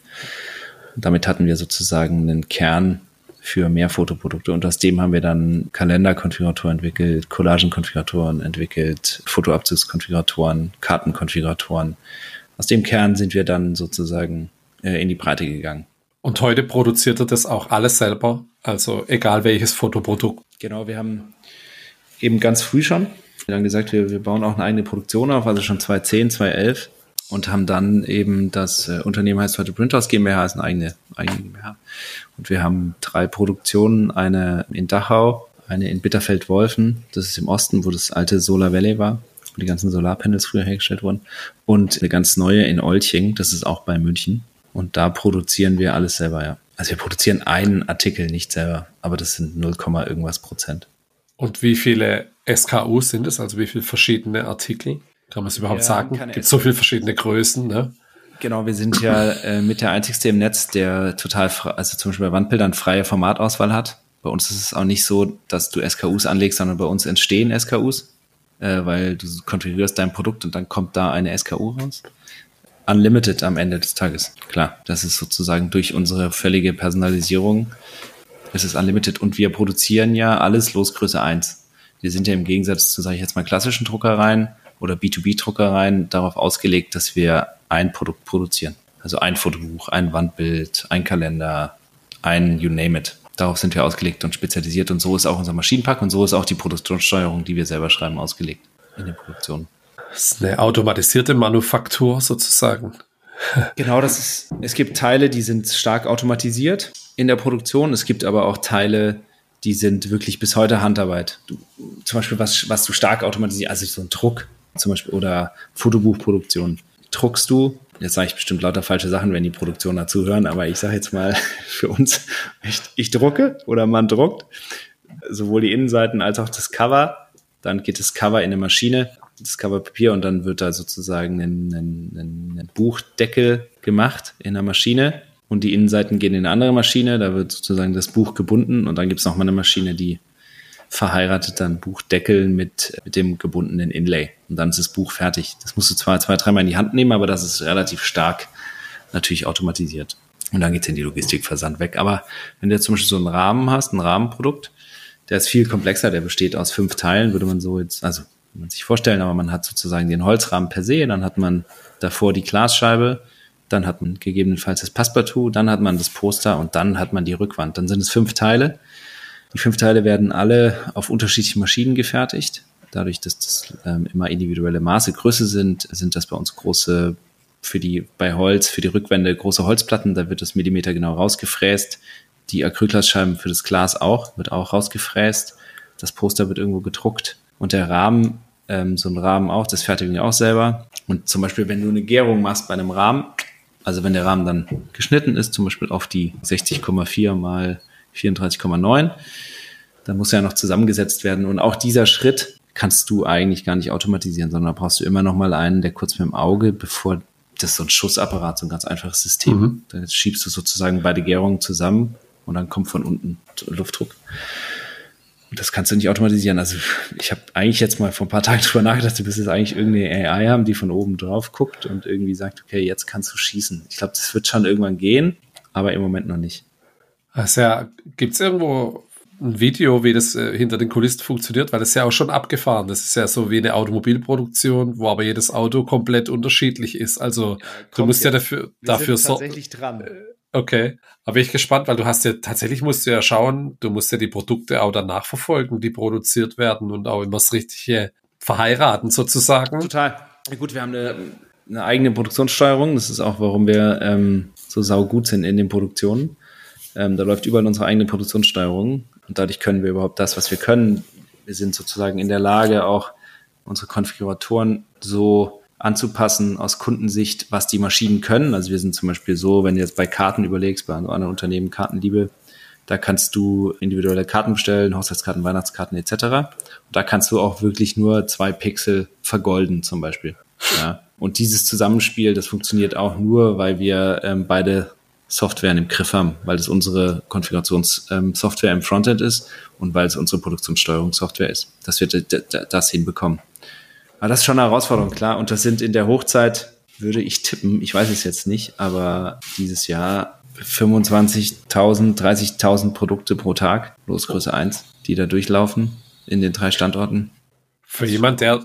[SPEAKER 2] Und damit hatten wir sozusagen einen Kern für mehr Fotoprodukte und aus dem haben wir dann Kalenderkonfiguratoren entwickelt, Collagenkonfiguratoren entwickelt, Fotoabzugskonfiguratoren, Kartenkonfiguratoren. Aus dem Kern sind wir dann sozusagen äh, in die Breite gegangen.
[SPEAKER 1] Und heute produziert er das auch alles selber, also egal welches Fotoprodukt.
[SPEAKER 2] Genau, wir haben eben ganz früh schon. Wir haben gesagt, wir, wir bauen auch eine eigene Produktion auf, also schon 2010, 2011 und haben dann eben das äh, Unternehmen heißt heute Printhouse GmbH, ist eine eigene, eigene GmbH. Und wir haben drei Produktionen, eine in Dachau, eine in Bitterfeld-Wolfen, das ist im Osten, wo das alte Solar Valley war, wo die ganzen Solarpanels früher hergestellt wurden, und eine ganz neue in Olching, das ist auch bei München. Und da produzieren wir alles selber, ja. Also wir produzieren einen Artikel nicht selber, aber das sind 0, irgendwas Prozent.
[SPEAKER 1] Und wie viele SKUs sind es? Also wie viele verschiedene Artikel? Kann man es überhaupt ja, sagen? Gibt so viele verschiedene Größen, ne?
[SPEAKER 2] Genau, wir sind ja äh, mit der einzigste im Netz, der total, also zum Beispiel bei Wandbildern freie Formatauswahl hat. Bei uns ist es auch nicht so, dass du SKUs anlegst, sondern bei uns entstehen SKUs, äh, weil du konfigurierst dein Produkt und dann kommt da eine SKU raus. Unlimited am Ende des Tages. Klar, das ist sozusagen durch unsere völlige Personalisierung. Es ist unlimited und wir produzieren ja alles Losgröße 1. Wir sind ja im Gegensatz zu, sage ich jetzt mal, klassischen Druckereien oder B2B-Druckereien darauf ausgelegt, dass wir ein Produkt produzieren. Also ein Fotobuch, ein Wandbild, ein Kalender, ein You name it. Darauf sind wir ausgelegt und spezialisiert und so ist auch unser Maschinenpack und so ist auch die Produktionssteuerung, die wir selber schreiben, ausgelegt in der Produktion.
[SPEAKER 1] Das ist eine automatisierte Manufaktur sozusagen.
[SPEAKER 2] Genau, das ist, es gibt Teile, die sind stark automatisiert in der Produktion. Es gibt aber auch Teile, die sind wirklich bis heute Handarbeit. Du, zum Beispiel, was, was du stark automatisiert, also so ein Druck zum Beispiel oder Fotobuchproduktion. Druckst du, jetzt sage ich bestimmt lauter falsche Sachen, wenn die Produktion dazu hören, aber ich sage jetzt mal (laughs) für uns, ich, ich drucke oder man druckt sowohl die Innenseiten als auch das Cover. Dann geht das Cover in eine Maschine, das Coverpapier und dann wird da sozusagen ein, ein, ein Buchdeckel gemacht in der Maschine und die Innenseiten gehen in eine andere Maschine, da wird sozusagen das Buch gebunden und dann gibt es nochmal eine Maschine, die verheiratet dann Buchdeckel mit, mit dem gebundenen Inlay und dann ist das Buch fertig. Das musst du zwar zwei, dreimal in die Hand nehmen, aber das ist relativ stark natürlich automatisiert. Und dann geht's in die Logistikversand weg. Aber wenn du jetzt zum Beispiel so einen Rahmen hast, ein Rahmenprodukt, der ist viel komplexer, der besteht aus fünf Teilen, würde man so jetzt, also man sich vorstellen, aber man hat sozusagen den Holzrahmen per se, dann hat man davor die Glasscheibe, dann hat man gegebenenfalls das Passepartout, dann hat man das Poster und dann hat man die Rückwand. Dann sind es fünf Teile. Die fünf Teile werden alle auf unterschiedlichen Maschinen gefertigt. Dadurch, dass das ähm, immer individuelle Maße, Größe sind, sind das bei uns große, für die, bei Holz, für die Rückwände große Holzplatten, da wird das Millimeter genau rausgefräst. Die Acrylglasscheiben für das Glas auch, wird auch rausgefräst. Das Poster wird irgendwo gedruckt. Und der Rahmen, ähm, so ein Rahmen auch, das fertigen wir auch selber. Und zum Beispiel, wenn du eine Gärung machst bei einem Rahmen, also wenn der Rahmen dann geschnitten ist, zum Beispiel auf die 60,4 mal 34,9, dann muss er ja noch zusammengesetzt werden. Und auch dieser Schritt kannst du eigentlich gar nicht automatisieren, sondern da brauchst du immer noch mal einen, der kurz mit dem Auge, bevor das ist so ein Schussapparat, so ein ganz einfaches System. Mhm. Da schiebst du sozusagen beide Gärungen zusammen und dann kommt von unten Luftdruck das kannst du nicht automatisieren. Also ich habe eigentlich jetzt mal vor ein paar Tagen (laughs) drüber nachgedacht, du bist jetzt eigentlich irgendeine AI haben, die von oben drauf guckt und irgendwie sagt, okay, jetzt kannst du schießen. Ich glaube, das wird schon irgendwann gehen, aber im Moment noch nicht.
[SPEAKER 1] Also ja, gibt es irgendwo ein Video, wie das äh, hinter den Kulissen funktioniert, weil das ist ja auch schon abgefahren. Das ist ja so wie eine Automobilproduktion, wo aber jedes Auto komplett unterschiedlich ist. Also ja, du musst ja dafür
[SPEAKER 2] wir
[SPEAKER 1] dafür
[SPEAKER 2] sind tatsächlich so dran.
[SPEAKER 1] Okay, aber bin ich gespannt, weil du hast ja tatsächlich musst du ja schauen, du musst ja die Produkte auch danach verfolgen, die produziert werden und auch immer das Richtige verheiraten sozusagen.
[SPEAKER 2] Total. Gut, wir haben eine, eine eigene Produktionssteuerung. Das ist auch, warum wir ähm, so saugut sind in den Produktionen. Ähm, da läuft überall unsere eigene Produktionssteuerung und dadurch können wir überhaupt das, was wir können. Wir sind sozusagen in der Lage, auch unsere Konfiguratoren so anzupassen aus Kundensicht, was die Maschinen können. Also wir sind zum Beispiel so, wenn du jetzt bei Karten überlegst, bei einem anderen Unternehmen Kartenliebe, da kannst du individuelle Karten bestellen, Haushaltskarten, Weihnachtskarten etc. Und da kannst du auch wirklich nur zwei Pixel vergolden zum Beispiel. Ja. Und dieses Zusammenspiel, das funktioniert auch nur, weil wir ähm, beide Software im Griff haben, weil es unsere Konfigurationssoftware ähm, im Frontend ist und weil es unsere Produktionssteuerungssoftware ist, dass wir das hinbekommen. Aber das ist schon eine Herausforderung, klar. Und das sind in der Hochzeit, würde ich tippen, ich weiß es jetzt nicht, aber dieses Jahr 25.000, 30.000 Produkte pro Tag, Losgröße 1, die da durchlaufen in den drei Standorten.
[SPEAKER 1] Für jemand, der,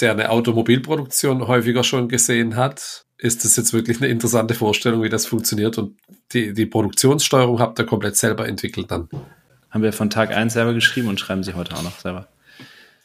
[SPEAKER 1] der eine Automobilproduktion häufiger schon gesehen hat, ist das jetzt wirklich eine interessante Vorstellung, wie das funktioniert. Und die, die Produktionssteuerung habt ihr komplett selber entwickelt dann.
[SPEAKER 2] Haben wir von Tag 1 selber geschrieben und schreiben sie heute auch noch selber.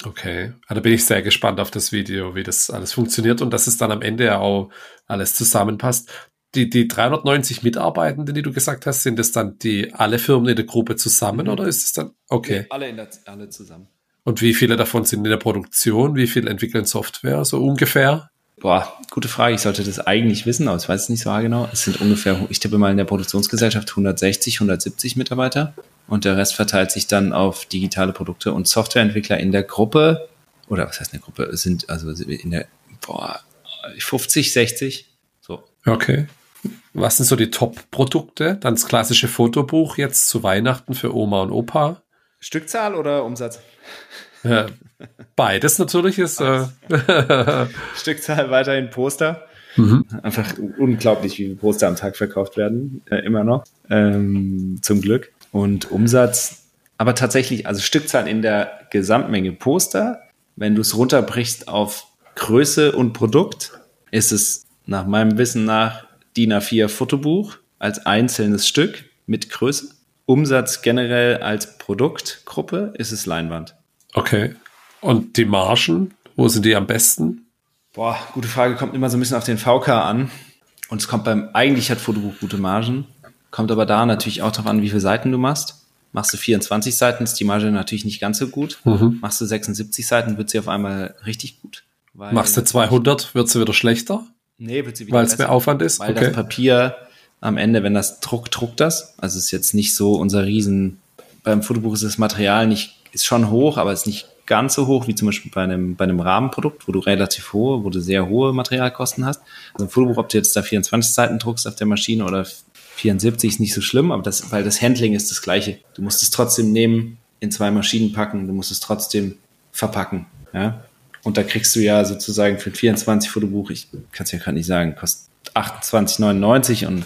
[SPEAKER 1] Okay, also da bin ich sehr gespannt auf das Video, wie das alles funktioniert und dass es dann am Ende ja auch alles zusammenpasst. Die, die 390 Mitarbeitenden, die du gesagt hast, sind das dann die alle Firmen in der Gruppe zusammen mhm. oder ist es dann okay?
[SPEAKER 2] Alle, in der, alle zusammen.
[SPEAKER 1] Und wie viele davon sind in der Produktion? Wie viel entwickeln Software so ungefähr?
[SPEAKER 2] Boah, gute Frage. Ich sollte das eigentlich wissen, aber ich weiß es nicht so genau. Es sind ungefähr, ich tippe mal in der Produktionsgesellschaft 160, 170 Mitarbeiter und der Rest verteilt sich dann auf digitale Produkte und Softwareentwickler in der Gruppe oder was heißt in der Gruppe sind also in der boah, 50, 60 so.
[SPEAKER 1] Okay. Was sind so die Top-Produkte? Dann das klassische Fotobuch jetzt zu Weihnachten für Oma und Opa.
[SPEAKER 2] Stückzahl oder Umsatz?
[SPEAKER 1] Ja, beides natürlich ist. Äh (laughs)
[SPEAKER 2] Stückzahl weiterhin Poster. Mhm. Einfach unglaublich, wie viele Poster am Tag verkauft werden, äh, immer noch. Ähm, zum Glück. Und Umsatz, aber tatsächlich, also Stückzahl in der Gesamtmenge Poster, wenn du es runterbrichst auf Größe und Produkt, ist es nach meinem Wissen nach DIN A4 Fotobuch als einzelnes Stück mit Größe. Umsatz generell als Produktgruppe ist es Leinwand.
[SPEAKER 1] Okay. Und die Margen, wo sind die am besten?
[SPEAKER 2] Boah, gute Frage, kommt immer so ein bisschen auf den VK an. Und es kommt beim, eigentlich hat Fotobuch gute Margen. Kommt aber da natürlich auch darauf an, wie viele Seiten du machst. Machst du 24 Seiten, ist die Marge natürlich nicht ganz so gut. Mhm. Machst du 76 Seiten, wird sie auf einmal richtig gut.
[SPEAKER 1] Machst du 200, wird sie wieder schlechter?
[SPEAKER 2] Nee, wird sie
[SPEAKER 1] wieder Weil es mehr Aufwand ist?
[SPEAKER 2] Weil okay. das Papier am Ende, wenn das druckt, druckt das. Also es ist jetzt nicht so unser Riesen. Beim Fotobuch ist das Material nicht, ist schon hoch, aber ist nicht ganz so hoch wie zum Beispiel bei einem, bei einem Rahmenprodukt, wo du relativ hohe, wo du sehr hohe Materialkosten hast. Also ein Fotobuch, ob du jetzt da 24 Seiten druckst auf der Maschine oder 74 ist nicht so schlimm, aber das, weil das Handling ist das gleiche. Du musst es trotzdem nehmen, in zwei Maschinen packen, du musst es trotzdem verpacken. Ja? Und da kriegst du ja sozusagen für ein 24 Fotobuch, ich kann es ja gerade nicht sagen, kostet 28,99 und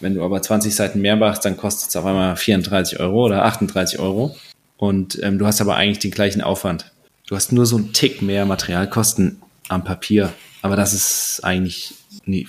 [SPEAKER 2] wenn du aber 20 Seiten mehr machst, dann kostet es auf einmal 34 Euro oder 38 Euro. Und ähm, du hast aber eigentlich den gleichen Aufwand. Du hast nur so einen Tick mehr Materialkosten am Papier. Aber das ist eigentlich nie,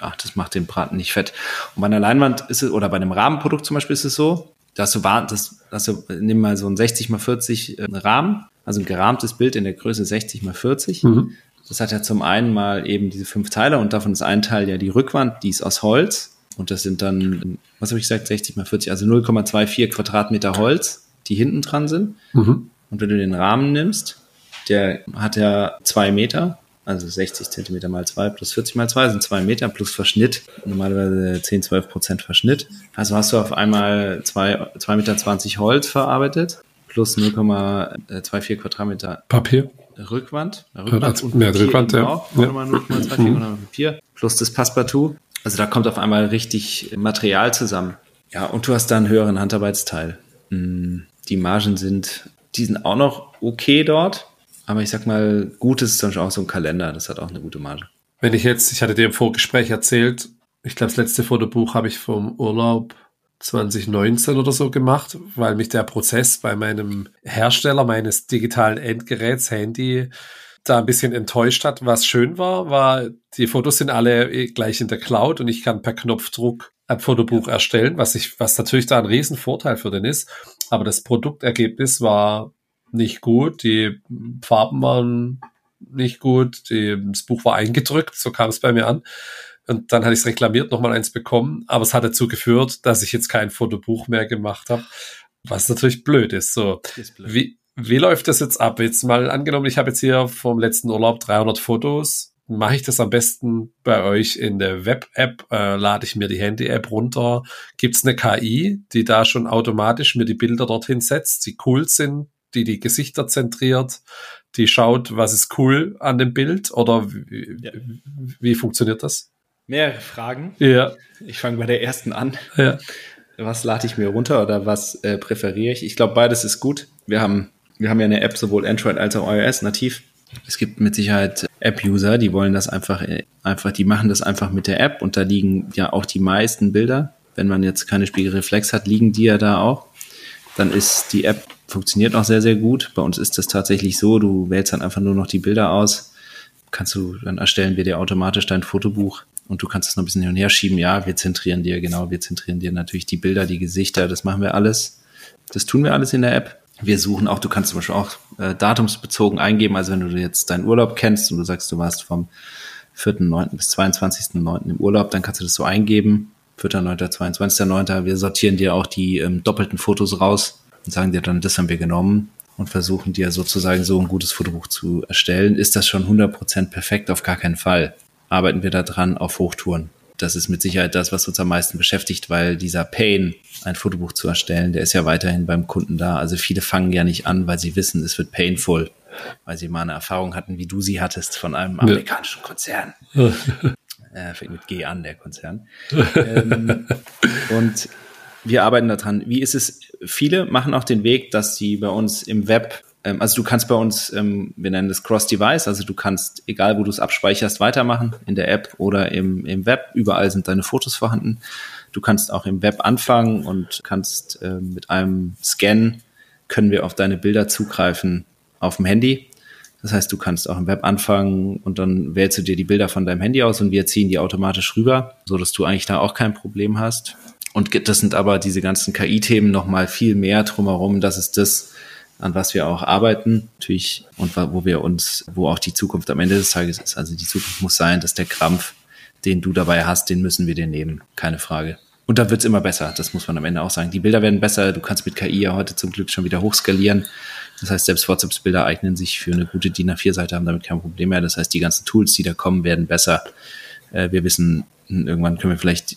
[SPEAKER 2] ach, das macht den Braten nicht fett. Und bei einer Leinwand ist es, oder bei einem Rahmenprodukt zum Beispiel ist es so, dass du, das, dass du nimm mal so ein 60 mal 40 äh, Rahmen, also ein gerahmtes Bild in der Größe 60 mal 40. Mhm. Das hat ja zum einen mal eben diese fünf Teile und davon ist ein Teil ja die Rückwand, die ist aus Holz. Und das sind dann, was habe ich gesagt, 60 mal 40, also 0,24 Quadratmeter Holz, die hinten dran sind. Mhm. Und wenn du den Rahmen nimmst, der hat ja zwei Meter also 60 Zentimeter mal 2 plus 40 mal 2 sind 2 Meter plus Verschnitt. Normalerweise 10, 12 Prozent Verschnitt. Also hast du auf einmal 2,20 Meter 20 Holz verarbeitet plus 0,24 Quadratmeter
[SPEAKER 1] Papier.
[SPEAKER 2] Rückwand.
[SPEAKER 1] Rückwand also mehr Papier Rückwand, ja. Auch, ja. 0,24 mhm.
[SPEAKER 2] Papier plus das Passepartout. Also da kommt auf einmal richtig Material zusammen. Ja, und du hast da einen höheren Handarbeitsteil. Mm, die Margen sind, die sind auch noch okay dort. Aber ich sag mal, gut ist zum Beispiel auch so ein Kalender, das hat auch eine gute Marge.
[SPEAKER 1] Wenn ich jetzt, ich hatte dir im Vorgespräch erzählt, ich glaube, das letzte Fotobuch habe ich vom Urlaub 2019 oder so gemacht, weil mich der Prozess bei meinem Hersteller meines digitalen Endgeräts, Handy, da ein bisschen enttäuscht hat. Was schön war, war, die Fotos sind alle gleich in der Cloud und ich kann per Knopfdruck ein Fotobuch erstellen, was ich, was natürlich da ein Riesenvorteil für den ist. Aber das Produktergebnis war nicht gut, die Farben waren nicht gut, die, das Buch war eingedrückt, so kam es bei mir an. Und dann hatte ich es reklamiert, nochmal eins bekommen, aber es hat dazu geführt, dass ich jetzt kein Fotobuch mehr gemacht habe, was natürlich blöd ist. So, ist blöd. Wie, wie läuft das jetzt ab? Jetzt mal angenommen, ich habe jetzt hier vom letzten Urlaub 300 Fotos. Mache ich das am besten bei euch in der Web-App? Äh, lade ich mir die Handy-App runter? Gibt es eine KI, die da schon automatisch mir die Bilder dorthin setzt, die cool sind, die die Gesichter zentriert, die schaut, was ist cool an dem Bild oder wie, ja. wie funktioniert das?
[SPEAKER 2] Mehrere Fragen.
[SPEAKER 1] Ja.
[SPEAKER 2] Ich fange bei der ersten an.
[SPEAKER 1] Ja.
[SPEAKER 2] Was lade ich mir runter oder was äh, präferiere ich? Ich glaube, beides ist gut. Wir haben, wir haben ja eine App, sowohl Android als auch iOS nativ. Es gibt mit Sicherheit App-User, die wollen das einfach, äh, einfach, die machen das einfach mit der App und da liegen ja auch die meisten Bilder. Wenn man jetzt keine Spiegelreflex hat, liegen die ja da auch. Dann ist die App funktioniert auch sehr, sehr gut. Bei uns ist das tatsächlich so, du wählst dann einfach nur noch die Bilder aus, kannst du, dann erstellen wir dir automatisch dein Fotobuch und du kannst es noch ein bisschen hin und her schieben. Ja, wir zentrieren dir, genau, wir zentrieren dir natürlich die Bilder, die Gesichter, das machen wir alles. Das tun wir alles in der App. Wir suchen auch, du kannst zum Beispiel auch äh, datumsbezogen eingeben. Also wenn du jetzt deinen Urlaub kennst und du sagst, du warst vom 4.9. bis 22.9. im Urlaub, dann kannst du das so eingeben. 4.9., 22.9. Wir sortieren dir auch die ähm, doppelten Fotos raus und sagen dir dann, das haben wir genommen und versuchen dir sozusagen so ein gutes Fotobuch zu erstellen. Ist das schon 100% perfekt? Auf gar keinen Fall. Arbeiten wir da dran auf Hochtouren. Das ist mit Sicherheit das, was uns am meisten beschäftigt, weil dieser Pain, ein Fotobuch zu erstellen, der ist ja weiterhin beim Kunden da. Also viele fangen ja nicht an, weil sie wissen, es wird painful, weil sie mal eine Erfahrung hatten, wie du sie hattest von einem amerikanischen Konzern. (laughs) äh, fängt mit G an, der Konzern. ähm, und wir arbeiten daran. Wie ist es? Viele machen auch den Weg, dass sie bei uns im Web, ähm, also du kannst bei uns, ähm, wir nennen das Cross-Device, also du kannst, egal wo du es abspeicherst, weitermachen, in der App oder im, im Web. Überall sind deine Fotos vorhanden. Du kannst auch im Web anfangen und kannst äh, mit einem Scan können wir auf deine Bilder zugreifen auf dem Handy. Das heißt, du kannst auch im Web anfangen und dann wählst du dir die Bilder von deinem Handy aus und wir ziehen die automatisch rüber, so dass du eigentlich da auch kein Problem hast. Und das sind aber diese ganzen KI-Themen noch mal viel mehr drumherum. Das ist das, an was wir auch arbeiten, natürlich, und wo wir uns, wo auch die Zukunft am Ende des Tages ist. Also die Zukunft muss sein, dass der Krampf, den du dabei hast, den müssen wir dir nehmen. Keine Frage. Und da wird's immer besser, das muss man am Ende auch sagen. Die Bilder werden besser, du kannst mit KI ja heute zum Glück schon wieder hochskalieren. Das heißt, selbst WhatsApp-Bilder eignen sich für eine gute DIN A4-Seite, haben damit kein Problem mehr. Das heißt, die ganzen Tools, die da kommen, werden besser. Äh, wir wissen, irgendwann können wir vielleicht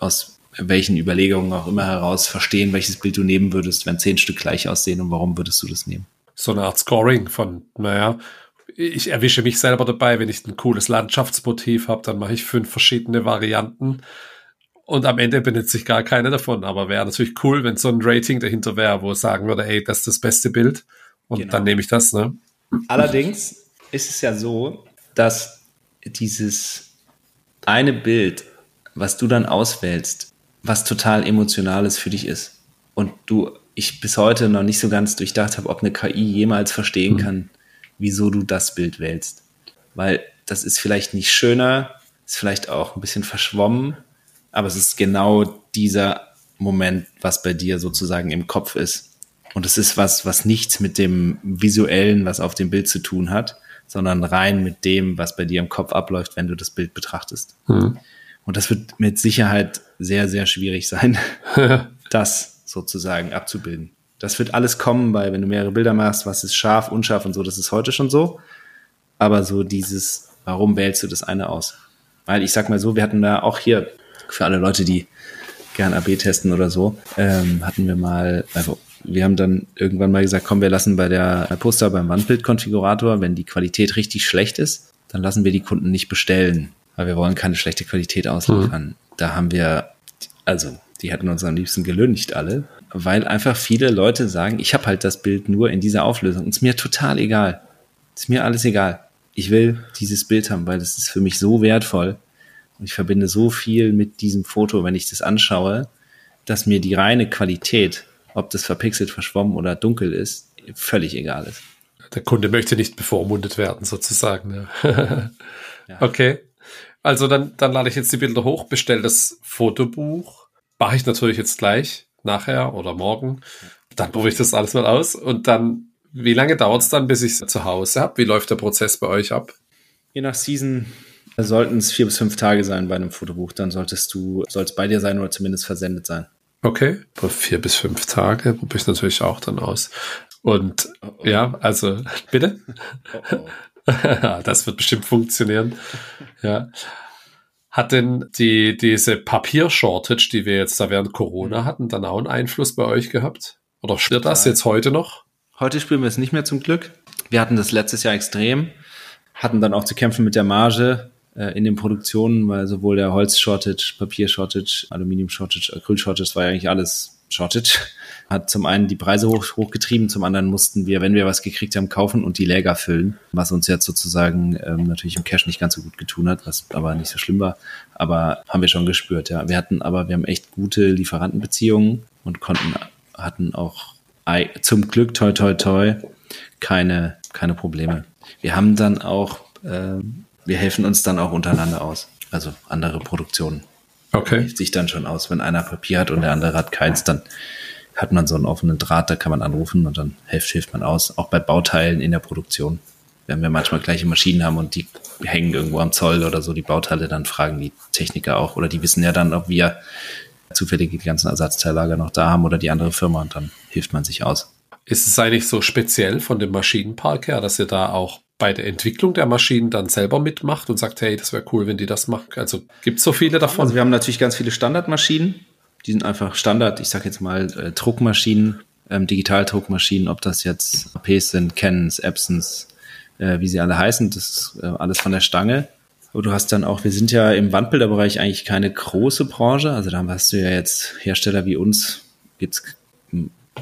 [SPEAKER 2] aus welchen Überlegungen auch immer heraus verstehen, welches Bild du nehmen würdest, wenn zehn Stück gleich aussehen und warum würdest du das nehmen?
[SPEAKER 1] So eine Art Scoring von, naja, ich erwische mich selber dabei, wenn ich ein cooles Landschaftsmotiv habe, dann mache ich fünf verschiedene Varianten und am Ende benutze ich gar keine davon. Aber wäre natürlich cool, wenn so ein Rating dahinter wäre, wo es sagen würde, ey, das ist das beste Bild und genau. dann nehme ich das. Ne?
[SPEAKER 2] Allerdings ist es ja so, dass dieses eine Bild, was du dann auswählst, was total Emotionales für dich ist. Und du, ich bis heute noch nicht so ganz durchdacht habe, ob eine KI jemals verstehen mhm. kann, wieso du das Bild wählst. Weil das ist vielleicht nicht schöner, ist vielleicht auch ein bisschen verschwommen, aber es ist genau dieser Moment, was bei dir sozusagen im Kopf ist. Und es ist was, was nichts mit dem visuellen, was auf dem Bild zu tun hat, sondern rein mit dem, was bei dir im Kopf abläuft, wenn du das Bild betrachtest. Mhm. Und das wird mit Sicherheit sehr, sehr schwierig sein, (laughs) das sozusagen abzubilden. Das wird alles kommen, weil wenn du mehrere Bilder machst, was ist scharf, unscharf und so, das ist heute schon so. Aber so dieses, warum wählst du das eine aus? Weil ich sag mal so, wir hatten da auch hier für alle Leute, die gern AB testen oder so, ähm, hatten wir mal, also wir haben dann irgendwann mal gesagt, komm, wir lassen bei der Poster beim Wandbildkonfigurator, wenn die Qualität richtig schlecht ist, dann lassen wir die Kunden nicht bestellen weil wir wollen keine schlechte Qualität ausliefern. Mhm. Da haben wir, also die hätten uns am liebsten gelüncht alle, weil einfach viele Leute sagen, ich habe halt das Bild nur in dieser Auflösung. Ist mir total egal. Ist mir alles egal. Ich will dieses Bild haben, weil das ist für mich so wertvoll. Und ich verbinde so viel mit diesem Foto, wenn ich das anschaue, dass mir die reine Qualität, ob das verpixelt, verschwommen oder dunkel ist, völlig egal ist.
[SPEAKER 1] Der Kunde möchte nicht bevormundet werden, sozusagen. Ja. (laughs) ja. Okay. Also dann, dann lade ich jetzt die Bilder hoch, bestelle das Fotobuch. Mache ich natürlich jetzt gleich, nachher oder morgen. Dann probiere ich das alles mal aus. Und dann, wie lange dauert es dann, bis ich es zu Hause habe? Wie läuft der Prozess bei euch ab?
[SPEAKER 2] Je nach Season sollten es vier bis fünf Tage sein bei einem Fotobuch. Dann solltest du, soll es bei dir sein oder zumindest versendet sein.
[SPEAKER 1] Okay, vier bis fünf Tage probiere ich natürlich auch dann aus. Und oh oh. ja, also bitte. Oh (laughs) das wird bestimmt funktionieren. Ja. Hat denn die, diese Papiershortage, die wir jetzt da während Corona hatten, dann auch einen Einfluss bei euch gehabt? Oder spürt das jetzt heute noch?
[SPEAKER 2] Heute spüren wir es nicht mehr zum Glück. Wir hatten das letztes Jahr extrem, hatten dann auch zu kämpfen mit der Marge äh, in den Produktionen, weil sowohl der Holz-Shortage, Papier-Shortage, Aluminium-Shortage, Acryl-Shortage, war ja eigentlich alles Shortage hat zum einen die Preise hoch, hochgetrieben, zum anderen mussten wir, wenn wir was gekriegt haben, kaufen und die Läger füllen, was uns jetzt sozusagen ähm, natürlich im Cash nicht ganz so gut getun hat, was aber nicht so schlimm war. Aber haben wir schon gespürt, ja. Wir hatten aber, wir haben echt gute Lieferantenbeziehungen und konnten, hatten auch zum Glück, toi, toi, toi, keine, keine Probleme. Wir haben dann auch, äh, wir helfen uns dann auch untereinander aus. Also andere Produktionen.
[SPEAKER 1] Okay.
[SPEAKER 2] Hilft sich dann schon aus. Wenn einer Papier hat und der andere hat keins, dann hat man so einen offenen Draht, da kann man anrufen und dann hilft, hilft man aus. Auch bei Bauteilen in der Produktion. Wenn wir manchmal gleiche Maschinen haben und die hängen irgendwo am Zoll oder so, die Bauteile, dann fragen die Techniker auch oder die wissen ja dann, ob wir zufällig die ganzen Ersatzteillager noch da haben oder die andere Firma und dann hilft man sich aus.
[SPEAKER 1] Ist es eigentlich so speziell von dem Maschinenpark her, dass ihr da auch bei der Entwicklung der Maschinen dann selber mitmacht und sagt, hey, das wäre cool, wenn die das machen? Also gibt es so viele davon?
[SPEAKER 2] Also wir haben natürlich ganz viele Standardmaschinen, die sind einfach Standard, ich sage jetzt mal äh, Druckmaschinen, ähm, Digitaldruckmaschinen, ob das jetzt APs sind, Canons, Epsons, äh, wie sie alle heißen, das ist äh, alles von der Stange. Aber du hast dann auch, wir sind ja im Wandbilderbereich eigentlich keine große Branche, also da hast du ja jetzt Hersteller wie uns, gibt's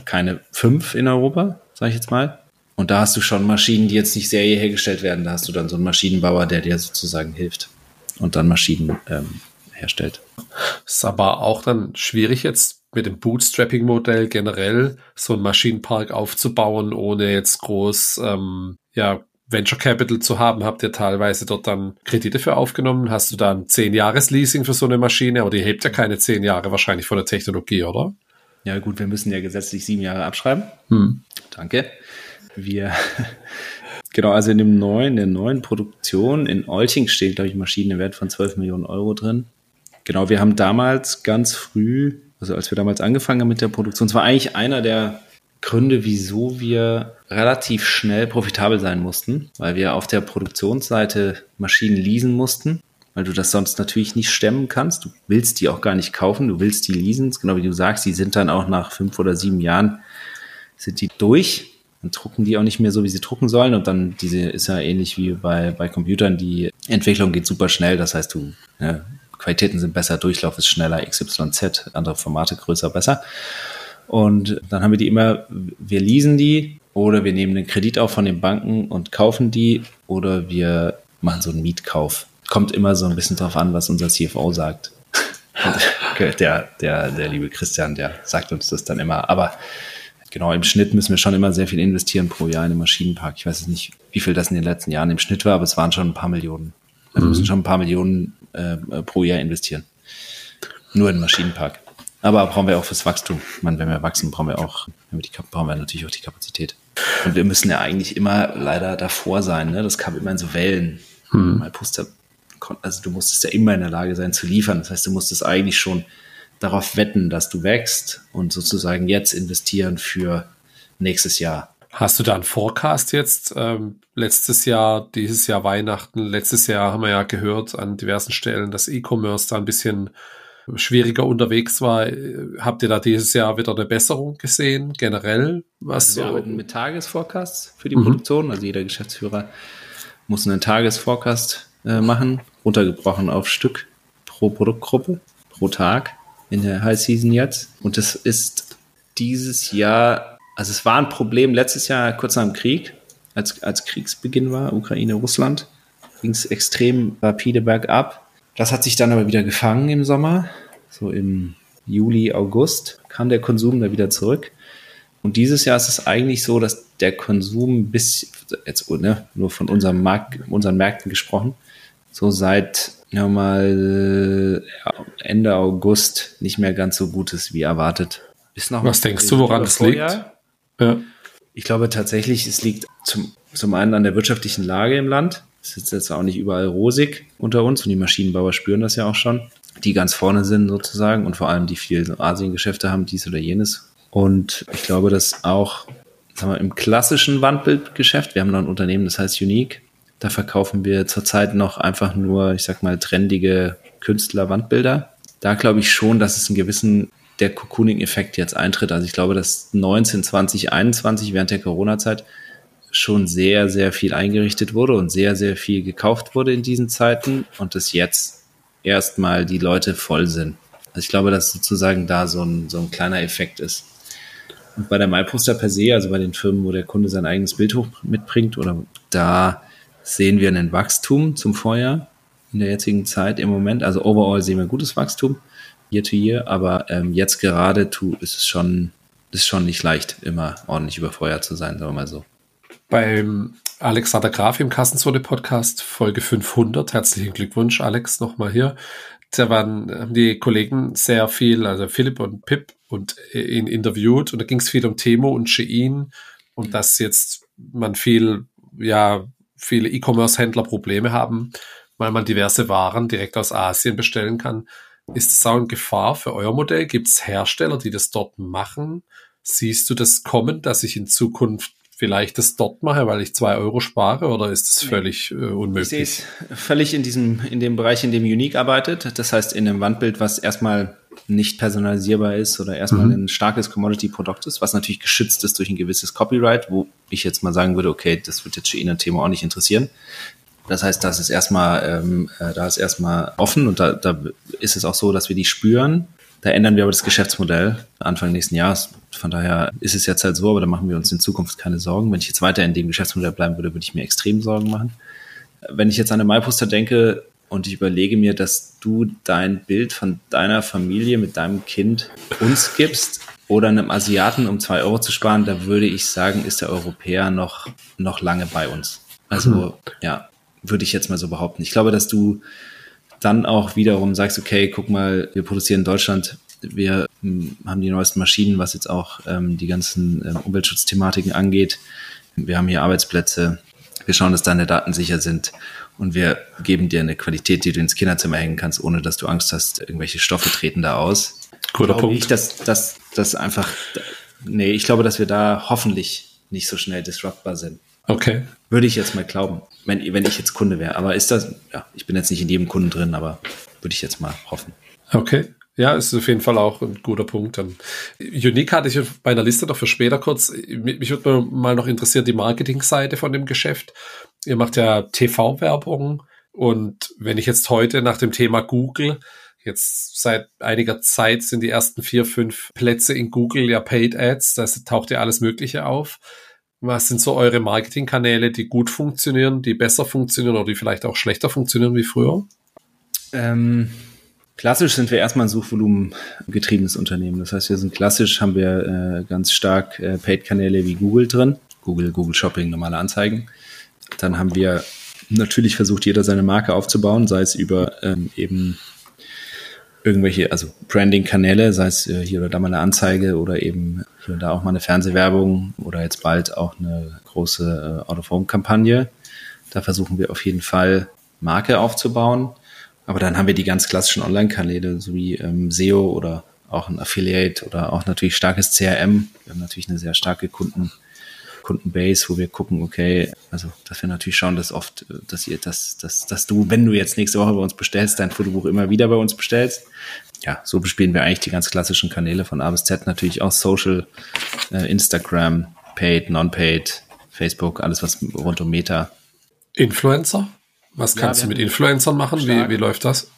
[SPEAKER 2] keine fünf in Europa, sage ich jetzt mal. Und da hast du schon Maschinen, die jetzt nicht Serie hergestellt werden. Da hast du dann so einen Maschinenbauer, der dir sozusagen hilft und dann Maschinen ähm, herstellt.
[SPEAKER 1] Ist aber auch dann schwierig jetzt mit dem Bootstrapping-Modell generell so einen Maschinenpark aufzubauen, ohne jetzt groß ähm, ja, Venture Capital zu haben. Habt ihr teilweise dort dann Kredite für aufgenommen? Hast du dann zehn Jahres Leasing für so eine Maschine? Aber die hebt ja keine zehn Jahre wahrscheinlich von der Technologie, oder?
[SPEAKER 2] Ja gut, wir müssen ja gesetzlich sieben Jahre abschreiben. Hm. Danke. Wir (laughs) Genau, also in dem neuen, der neuen Produktion in Olching steht, glaube ich, Maschinenwert von 12 Millionen Euro drin. Genau, wir haben damals ganz früh, also als wir damals angefangen haben mit der Produktion, es war eigentlich einer der Gründe, wieso wir relativ schnell profitabel sein mussten, weil wir auf der Produktionsseite Maschinen leasen mussten, weil du das sonst natürlich nicht stemmen kannst. Du willst die auch gar nicht kaufen, du willst die leasen, genau wie du sagst, die sind dann auch nach fünf oder sieben Jahren sind die durch dann drucken die auch nicht mehr so, wie sie drucken sollen. Und dann diese ist ja ähnlich wie bei, bei Computern, die Entwicklung geht super schnell. Das heißt, du, ja, Qualitäten sind besser, Durchlauf ist schneller, XYZ, andere Formate größer, besser. Und dann haben wir die immer, wir leasen die oder wir nehmen den Kredit auf von den Banken und kaufen die oder wir machen so einen Mietkauf. Kommt immer so ein bisschen drauf an, was unser CFO sagt. (laughs) der, der, der liebe Christian, der sagt uns das dann immer. Aber genau, im Schnitt müssen wir schon immer sehr viel investieren pro Jahr in den Maschinenpark. Ich weiß jetzt nicht, wie viel das in den letzten Jahren im Schnitt war, aber es waren schon ein paar Millionen. Also wir müssen mhm. schon ein paar Millionen äh, pro Jahr investieren. Nur in den Maschinenpark. Aber brauchen wir auch fürs Wachstum. Ich meine, wenn wir wachsen, brauchen wir auch, wenn wir die, brauchen wir natürlich auch die Kapazität. Und wir müssen ja eigentlich immer leider davor sein. Ne? Das kam immer in so Wellen. Hm. Mal Puster, also du musstest ja immer in der Lage sein zu liefern. Das heißt, du musstest eigentlich schon darauf wetten, dass du wächst und sozusagen jetzt investieren für nächstes Jahr.
[SPEAKER 1] Hast du da einen Forecast jetzt? Ähm, letztes Jahr, dieses Jahr Weihnachten, letztes Jahr haben wir ja gehört an diversen Stellen, dass E-Commerce da ein bisschen schwieriger unterwegs war. Habt ihr da dieses Jahr wieder eine Besserung gesehen, generell?
[SPEAKER 2] Was also wir arbeiten mit Tagesforecasts für die mhm. Produktion. Also jeder Geschäftsführer muss einen Tagesforecast äh, machen, runtergebrochen auf Stück pro Produktgruppe, pro Tag in der High Season jetzt. Und das ist dieses Jahr, also es war ein Problem letztes Jahr kurz nach dem Krieg, als, als Kriegsbeginn war, Ukraine, Russland, ging es extrem rapide bergab. Das hat sich dann aber wieder gefangen im Sommer. So im Juli, August kam der Konsum da wieder zurück. Und dieses Jahr ist es eigentlich so, dass der Konsum bis, jetzt ne, nur von unserem Markt, unseren Märkten gesprochen, so seit ja mal Ende August nicht mehr ganz so gut ist wie erwartet.
[SPEAKER 1] Ist noch Was denkst du, woran das liegt?
[SPEAKER 2] Ja. Ich glaube tatsächlich, es liegt zum, zum einen an der wirtschaftlichen Lage im Land. Es ist jetzt auch nicht überall rosig unter uns und die Maschinenbauer spüren das ja auch schon, die ganz vorne sind sozusagen und vor allem die viel Asiengeschäfte haben, dies oder jenes. Und ich glaube, dass auch sagen wir, im klassischen Wandbildgeschäft, wir haben noch ein Unternehmen, das heißt Unique, da verkaufen wir zurzeit noch einfach nur, ich sag mal, trendige Künstler-Wandbilder. Da glaube ich schon, dass es einen gewissen der Cocooning-Effekt jetzt eintritt. Also ich glaube, dass 19, 20, 21 während der Corona-Zeit schon sehr, sehr viel eingerichtet wurde und sehr, sehr viel gekauft wurde in diesen Zeiten und dass jetzt erstmal die Leute voll sind. Also ich glaube, dass sozusagen da so ein, so ein kleiner Effekt ist. Und bei der MyPoster per se, also bei den Firmen, wo der Kunde sein eigenes Bild hoch mitbringt, oder da sehen wir ein Wachstum zum Vorjahr in der jetzigen Zeit im Moment. Also overall sehen wir gutes Wachstum year to year, aber ähm, jetzt gerade tu, ist es schon, ist schon nicht leicht, immer ordentlich über Vorjahr zu sein, sagen wir mal so.
[SPEAKER 1] Beim Alexander Graf im Kassenzone Podcast, Folge 500. Herzlichen Glückwunsch, Alex, nochmal hier. Da waren, die Kollegen sehr viel, also Philipp und Pip, und ihn interviewt und da ging es viel um Temo und Shein und dass jetzt man viel, ja, viele E-Commerce-Händler Probleme haben, weil man diverse Waren direkt aus Asien bestellen kann. Ist das auch eine Gefahr für euer Modell? Gibt es Hersteller, die das dort machen? Siehst du das kommen, dass ich in Zukunft vielleicht das dort mache, weil ich zwei Euro spare oder ist das völlig äh, unmöglich?
[SPEAKER 2] Ich sehe es völlig in diesem, in dem Bereich, in dem Unique arbeitet. Das heißt, in einem Wandbild, was erstmal nicht personalisierbar ist oder erstmal mhm. ein starkes Commodity-Produkt ist, was natürlich geschützt ist durch ein gewisses Copyright, wo ich jetzt mal sagen würde, okay, das wird jetzt China Thema auch nicht interessieren. Das heißt, das ist erstmal, ähm, äh, da ist erstmal offen und da, da ist es auch so, dass wir die spüren. Da ändern wir aber das Geschäftsmodell Anfang nächsten Jahres. Von daher ist es jetzt halt so, aber da machen wir uns in Zukunft keine Sorgen. Wenn ich jetzt weiter in dem Geschäftsmodell bleiben würde, würde ich mir extrem Sorgen machen. Wenn ich jetzt an eine MyPoster denke, und ich überlege mir, dass du dein Bild von deiner Familie mit deinem Kind uns gibst oder einem Asiaten, um zwei Euro zu sparen, da würde ich sagen, ist der Europäer noch, noch lange bei uns. Also, mhm. ja, würde ich jetzt mal so behaupten. Ich glaube, dass du dann auch wiederum sagst, okay, guck mal, wir produzieren in Deutschland, wir hm, haben die neuesten Maschinen, was jetzt auch ähm, die ganzen ähm, Umweltschutzthematiken angeht. Wir haben hier Arbeitsplätze. Wir schauen, dass deine Daten sicher sind und wir geben dir eine Qualität, die du ins Kinderzimmer hängen kannst, ohne dass du Angst hast, irgendwelche Stoffe treten da aus.
[SPEAKER 1] Guter glaube Punkt.
[SPEAKER 2] Ich, dass, dass, dass einfach, nee, ich glaube, dass wir da hoffentlich nicht so schnell disruptbar sind.
[SPEAKER 1] Okay.
[SPEAKER 2] Würde ich jetzt mal glauben, wenn, wenn ich jetzt Kunde wäre. Aber ist das, ja, ich bin jetzt nicht in jedem Kunden drin, aber würde ich jetzt mal hoffen.
[SPEAKER 1] Okay. Ja, ist auf jeden Fall auch ein guter Punkt. Dann. Unique hatte ich bei einer Liste noch für später kurz. Mich würde mal noch interessieren, die Marketingseite von dem Geschäft. Ihr macht ja TV-Werbung und wenn ich jetzt heute nach dem Thema Google, jetzt seit einiger Zeit sind die ersten vier, fünf Plätze in Google ja Paid Ads, da taucht ja alles Mögliche auf. Was sind so eure Marketingkanäle, die gut funktionieren, die besser funktionieren oder die vielleicht auch schlechter funktionieren wie früher?
[SPEAKER 2] Ähm, klassisch sind wir erstmal ein Suchvolumen getriebenes Unternehmen. Das heißt, wir sind klassisch, haben wir äh, ganz stark äh, Paid-Kanäle wie Google drin. Google, Google Shopping, normale Anzeigen. Dann haben wir natürlich versucht, jeder seine Marke aufzubauen, sei es über ähm, eben irgendwelche, also Branding-Kanäle, sei es äh, hier oder da mal eine Anzeige oder eben hier und da auch mal eine Fernsehwerbung oder jetzt bald auch eine große äh, Out-of-Home-Kampagne. Da versuchen wir auf jeden Fall Marke aufzubauen. Aber dann haben wir die ganz klassischen Online-Kanäle, so wie ähm, SEO oder auch ein Affiliate oder auch natürlich starkes CRM. Wir haben natürlich eine sehr starke Kunden- Kundenbase, wo wir gucken, okay, also dass wir natürlich schauen, dass oft, dass ihr, dass, dass, dass du, wenn du jetzt nächste Woche bei uns bestellst, dein Fotobuch immer wieder bei uns bestellst. Ja, so bespielen wir eigentlich die ganz klassischen Kanäle von A bis Z, natürlich auch Social, äh, Instagram, Paid, Non-Paid, Facebook, alles was rund um Meta.
[SPEAKER 1] Influencer? Was kannst ja, du mit Influencern machen? Wie, wie läuft das?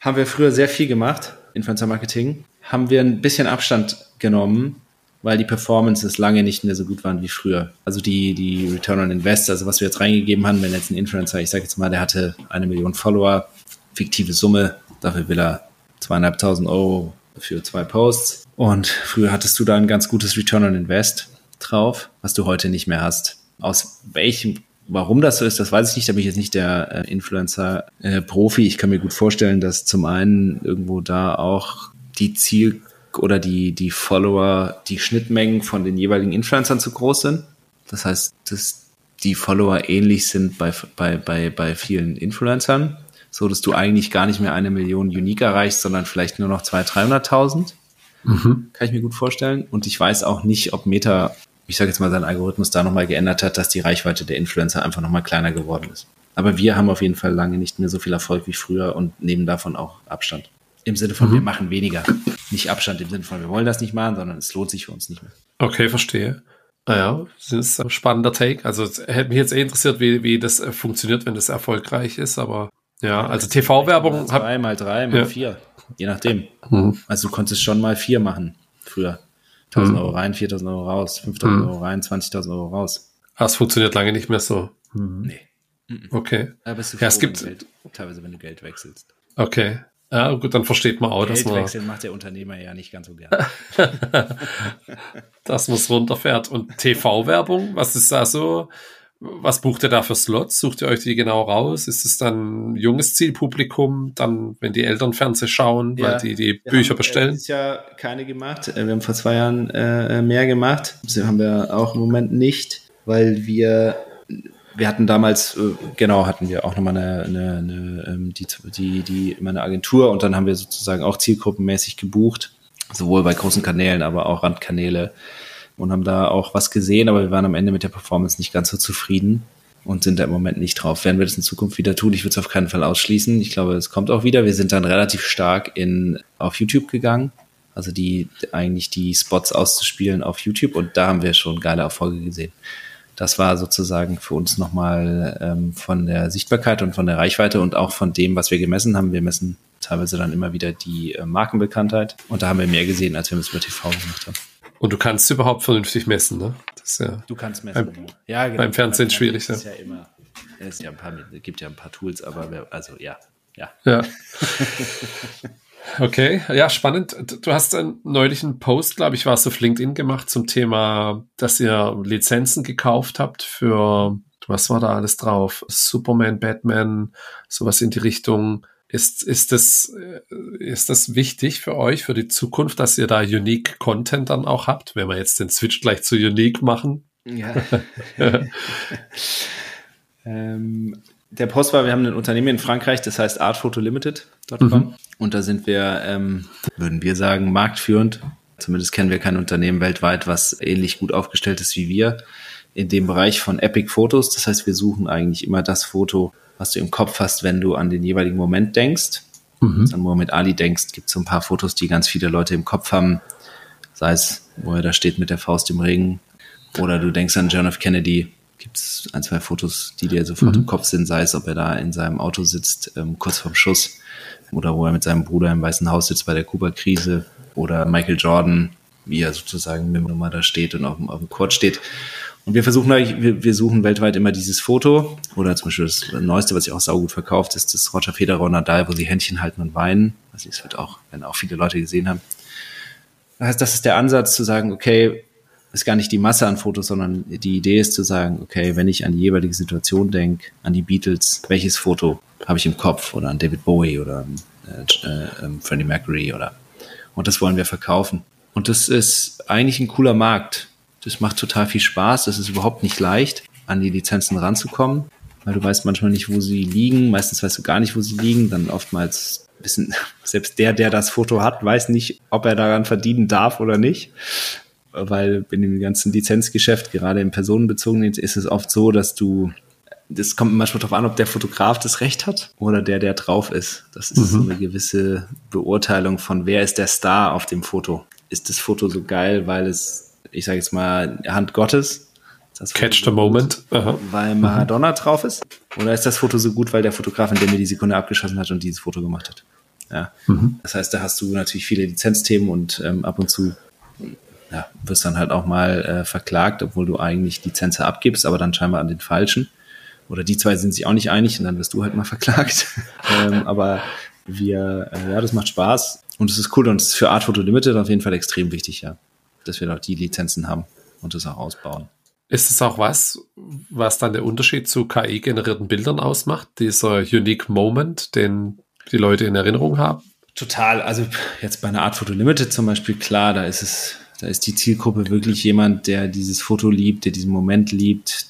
[SPEAKER 2] Haben wir früher sehr viel gemacht, Influencer Marketing. Haben wir ein bisschen Abstand genommen, weil die Performances lange nicht mehr so gut waren wie früher. Also die, die Return on Invest, also was wir jetzt reingegeben haben, wenn jetzt ein Influencer, ich sage jetzt mal, der hatte eine Million Follower, fiktive Summe, dafür will er zweieinhalbtausend Euro für zwei Posts. Und früher hattest du da ein ganz gutes Return on Invest drauf, was du heute nicht mehr hast. Aus welchem Warum das so ist, das weiß ich nicht. Da bin ich jetzt nicht der äh, Influencer-Profi. Äh, ich kann mir gut vorstellen, dass zum einen irgendwo da auch die Ziel oder die, die Follower, die Schnittmengen von den jeweiligen Influencern zu groß sind. Das heißt, dass die Follower ähnlich sind bei, bei, bei, bei vielen Influencern, so dass du eigentlich gar nicht mehr eine Million Unique erreichst, sondern vielleicht nur noch 200.000, 300.000. Mhm. Kann ich mir gut vorstellen. Und ich weiß auch nicht, ob Meta, ich sage jetzt mal, sein Algorithmus da nochmal geändert hat, dass die Reichweite der Influencer einfach nochmal kleiner geworden ist. Aber wir haben auf jeden Fall lange nicht mehr so viel Erfolg wie früher und nehmen davon auch Abstand. Im Sinne von, mhm. wir machen weniger. Nicht Abstand im Sinne von, wir wollen das nicht machen, sondern es lohnt sich für uns nicht mehr.
[SPEAKER 1] Okay, verstehe. Naja, das ist ein spannender Take. Also es hätte mich jetzt eh interessiert, wie, wie das äh, funktioniert, wenn das erfolgreich ist, aber ja, also TV-Werbung.
[SPEAKER 2] Zwei mal drei mal ja. vier. Je nachdem. Mhm. Also du konntest schon mal vier machen früher. 1000 mhm. Euro rein, 4000 Euro raus, 5000 mhm. Euro rein, 20.000 Euro raus.
[SPEAKER 1] Ah, es funktioniert lange nicht mehr so.
[SPEAKER 2] Mhm. Nee.
[SPEAKER 1] Okay.
[SPEAKER 2] Aber bist du
[SPEAKER 1] ja, es gibt
[SPEAKER 2] Geld, teilweise, wenn du Geld wechselst.
[SPEAKER 1] Okay. Ja, gut, dann versteht man auch,
[SPEAKER 2] dass
[SPEAKER 1] man.
[SPEAKER 2] Geldwechsel macht der Unternehmer ja nicht ganz so gern. (laughs)
[SPEAKER 1] dass man es runterfährt. Und TV-Werbung, was ist da so? Was bucht ihr da für Slots? Sucht ihr euch die genau raus? Ist es dann ein junges Zielpublikum, dann, wenn die Eltern Fernsehen schauen, ja, weil die die Bücher haben, bestellen?
[SPEAKER 2] Dieses Jahr keine gemacht. Äh, wir haben vor zwei Jahren äh, mehr gemacht. Das haben wir auch im Moment nicht, weil wir wir hatten damals, äh, genau, hatten wir auch nochmal eine, eine, eine ähm, die, die, die, immer eine Agentur und dann haben wir sozusagen auch zielgruppenmäßig gebucht, sowohl bei großen Kanälen, aber auch Randkanäle und haben da auch was gesehen, aber wir waren am Ende mit der Performance nicht ganz so zufrieden und sind da im Moment nicht drauf. Werden wir das in Zukunft wieder tun? Ich würde es auf keinen Fall ausschließen. Ich glaube, es kommt auch wieder. Wir sind dann relativ stark in, auf YouTube gegangen. Also die, eigentlich die Spots auszuspielen auf YouTube und da haben wir schon geile Erfolge gesehen. Das war sozusagen für uns nochmal ähm, von der Sichtbarkeit und von der Reichweite und auch von dem, was wir gemessen haben. Wir messen teilweise dann immer wieder die äh, Markenbekanntheit und da haben wir mehr gesehen, als wir es über TV gemacht haben.
[SPEAKER 1] Und du kannst überhaupt vernünftig messen, ne?
[SPEAKER 2] Das ja
[SPEAKER 1] du kannst messen. Beim, ja, genau. Beim Fernsehen schwierig,
[SPEAKER 2] ist ja. immer, es ja ein paar, gibt ja ein paar Tools, aber wir, also ja, ja.
[SPEAKER 1] Ja. (laughs) Okay, ja, spannend. Du hast einen neulichen Post, glaube ich, war es auf LinkedIn gemacht zum Thema, dass ihr Lizenzen gekauft habt für, was war da alles drauf? Superman, Batman, sowas in die Richtung. Ist, ist, das, äh, ist das wichtig für euch, für die Zukunft, dass ihr da Unique Content dann auch habt, wenn wir jetzt den Switch gleich zu Unique machen? Ja. (laughs) (laughs)
[SPEAKER 2] ähm, der Post war, wir haben ein Unternehmen in Frankreich, das heißt artphotolimited.com. Mhm. Und da sind wir, ähm, würden wir sagen, marktführend. Zumindest kennen wir kein Unternehmen weltweit, was ähnlich gut aufgestellt ist wie wir in dem Bereich von Epic Fotos. Das heißt, wir suchen eigentlich immer das Foto, was du im Kopf hast, wenn du an den jeweiligen Moment denkst. Mhm. An Mohammed Ali denkst, gibt es so ein paar Fotos, die ganz viele Leute im Kopf haben. Sei es, wo er da steht mit der Faust im Regen. Oder du denkst an John F. Kennedy. Gibt es ein, zwei Fotos, die dir sofort mhm. im Kopf sind, sei es, ob er da in seinem Auto sitzt, ähm, kurz vorm Schuss. Oder wo er mit seinem Bruder im Weißen Haus sitzt bei der Kuba-Krise. Oder Michael Jordan, wie er sozusagen mit dem Nummer da steht und auf dem, auf dem Court steht. Und wir versuchen wir, wir suchen weltweit immer dieses Foto. Oder zum Beispiel das Neueste, was sich auch saugut verkauft, ist das Roger Federer und Nadal, wo sie Händchen halten und weinen. Also das wird auch, wenn auch viele Leute gesehen haben. Das heißt, das ist der Ansatz zu sagen, okay, ist gar nicht die Masse an Fotos, sondern die Idee ist zu sagen, okay, wenn ich an die jeweilige Situation denke, an die Beatles, welches Foto habe ich im Kopf oder an David Bowie oder äh, äh, Freddie Mercury oder und das wollen wir verkaufen. Und das ist eigentlich ein cooler Markt. Das macht total viel Spaß. Das ist überhaupt nicht leicht, an die Lizenzen ranzukommen, weil du weißt manchmal nicht, wo sie liegen. Meistens weißt du gar nicht, wo sie liegen. Dann oftmals wissen, (laughs) selbst der, der das Foto hat, weiß nicht, ob er daran verdienen darf oder nicht. Weil in dem ganzen Lizenzgeschäft, gerade im personenbezogenen, ist es oft so, dass du das kommt manchmal darauf an, ob der Fotograf das Recht hat oder der, der drauf ist. Das ist mhm. so eine gewisse Beurteilung von, wer ist der Star auf dem Foto. Ist das Foto so geil, weil es ich sage jetzt mal, Hand Gottes.
[SPEAKER 1] Catch the moment.
[SPEAKER 2] Aha. Weil Maradona mhm. drauf ist? Oder ist das Foto so gut, weil der Fotograf in dem mir die Sekunde abgeschossen hat und dieses Foto gemacht hat? Ja. Mhm. Das heißt, da hast du natürlich viele Lizenzthemen und ähm, ab und zu ja, wirst dann halt auch mal äh, verklagt, obwohl du eigentlich Lizenz abgibst, aber dann scheinbar an den falschen. Oder die zwei sind sich auch nicht einig und dann wirst du halt mal verklagt. (laughs) ähm, aber wir, äh, ja, das macht Spaß und es ist cool und es ist für Art Photo Limited auf jeden Fall extrem wichtig, ja dass wir dort die Lizenzen haben und das auch ausbauen.
[SPEAKER 1] Ist es auch was, was dann der Unterschied zu KI-generierten Bildern ausmacht? Dieser Unique Moment, den die Leute in Erinnerung haben?
[SPEAKER 2] Total. Also jetzt bei einer Art Photo Limited zum Beispiel, klar, da ist es, da ist die Zielgruppe wirklich jemand, der dieses Foto liebt, der diesen Moment liebt,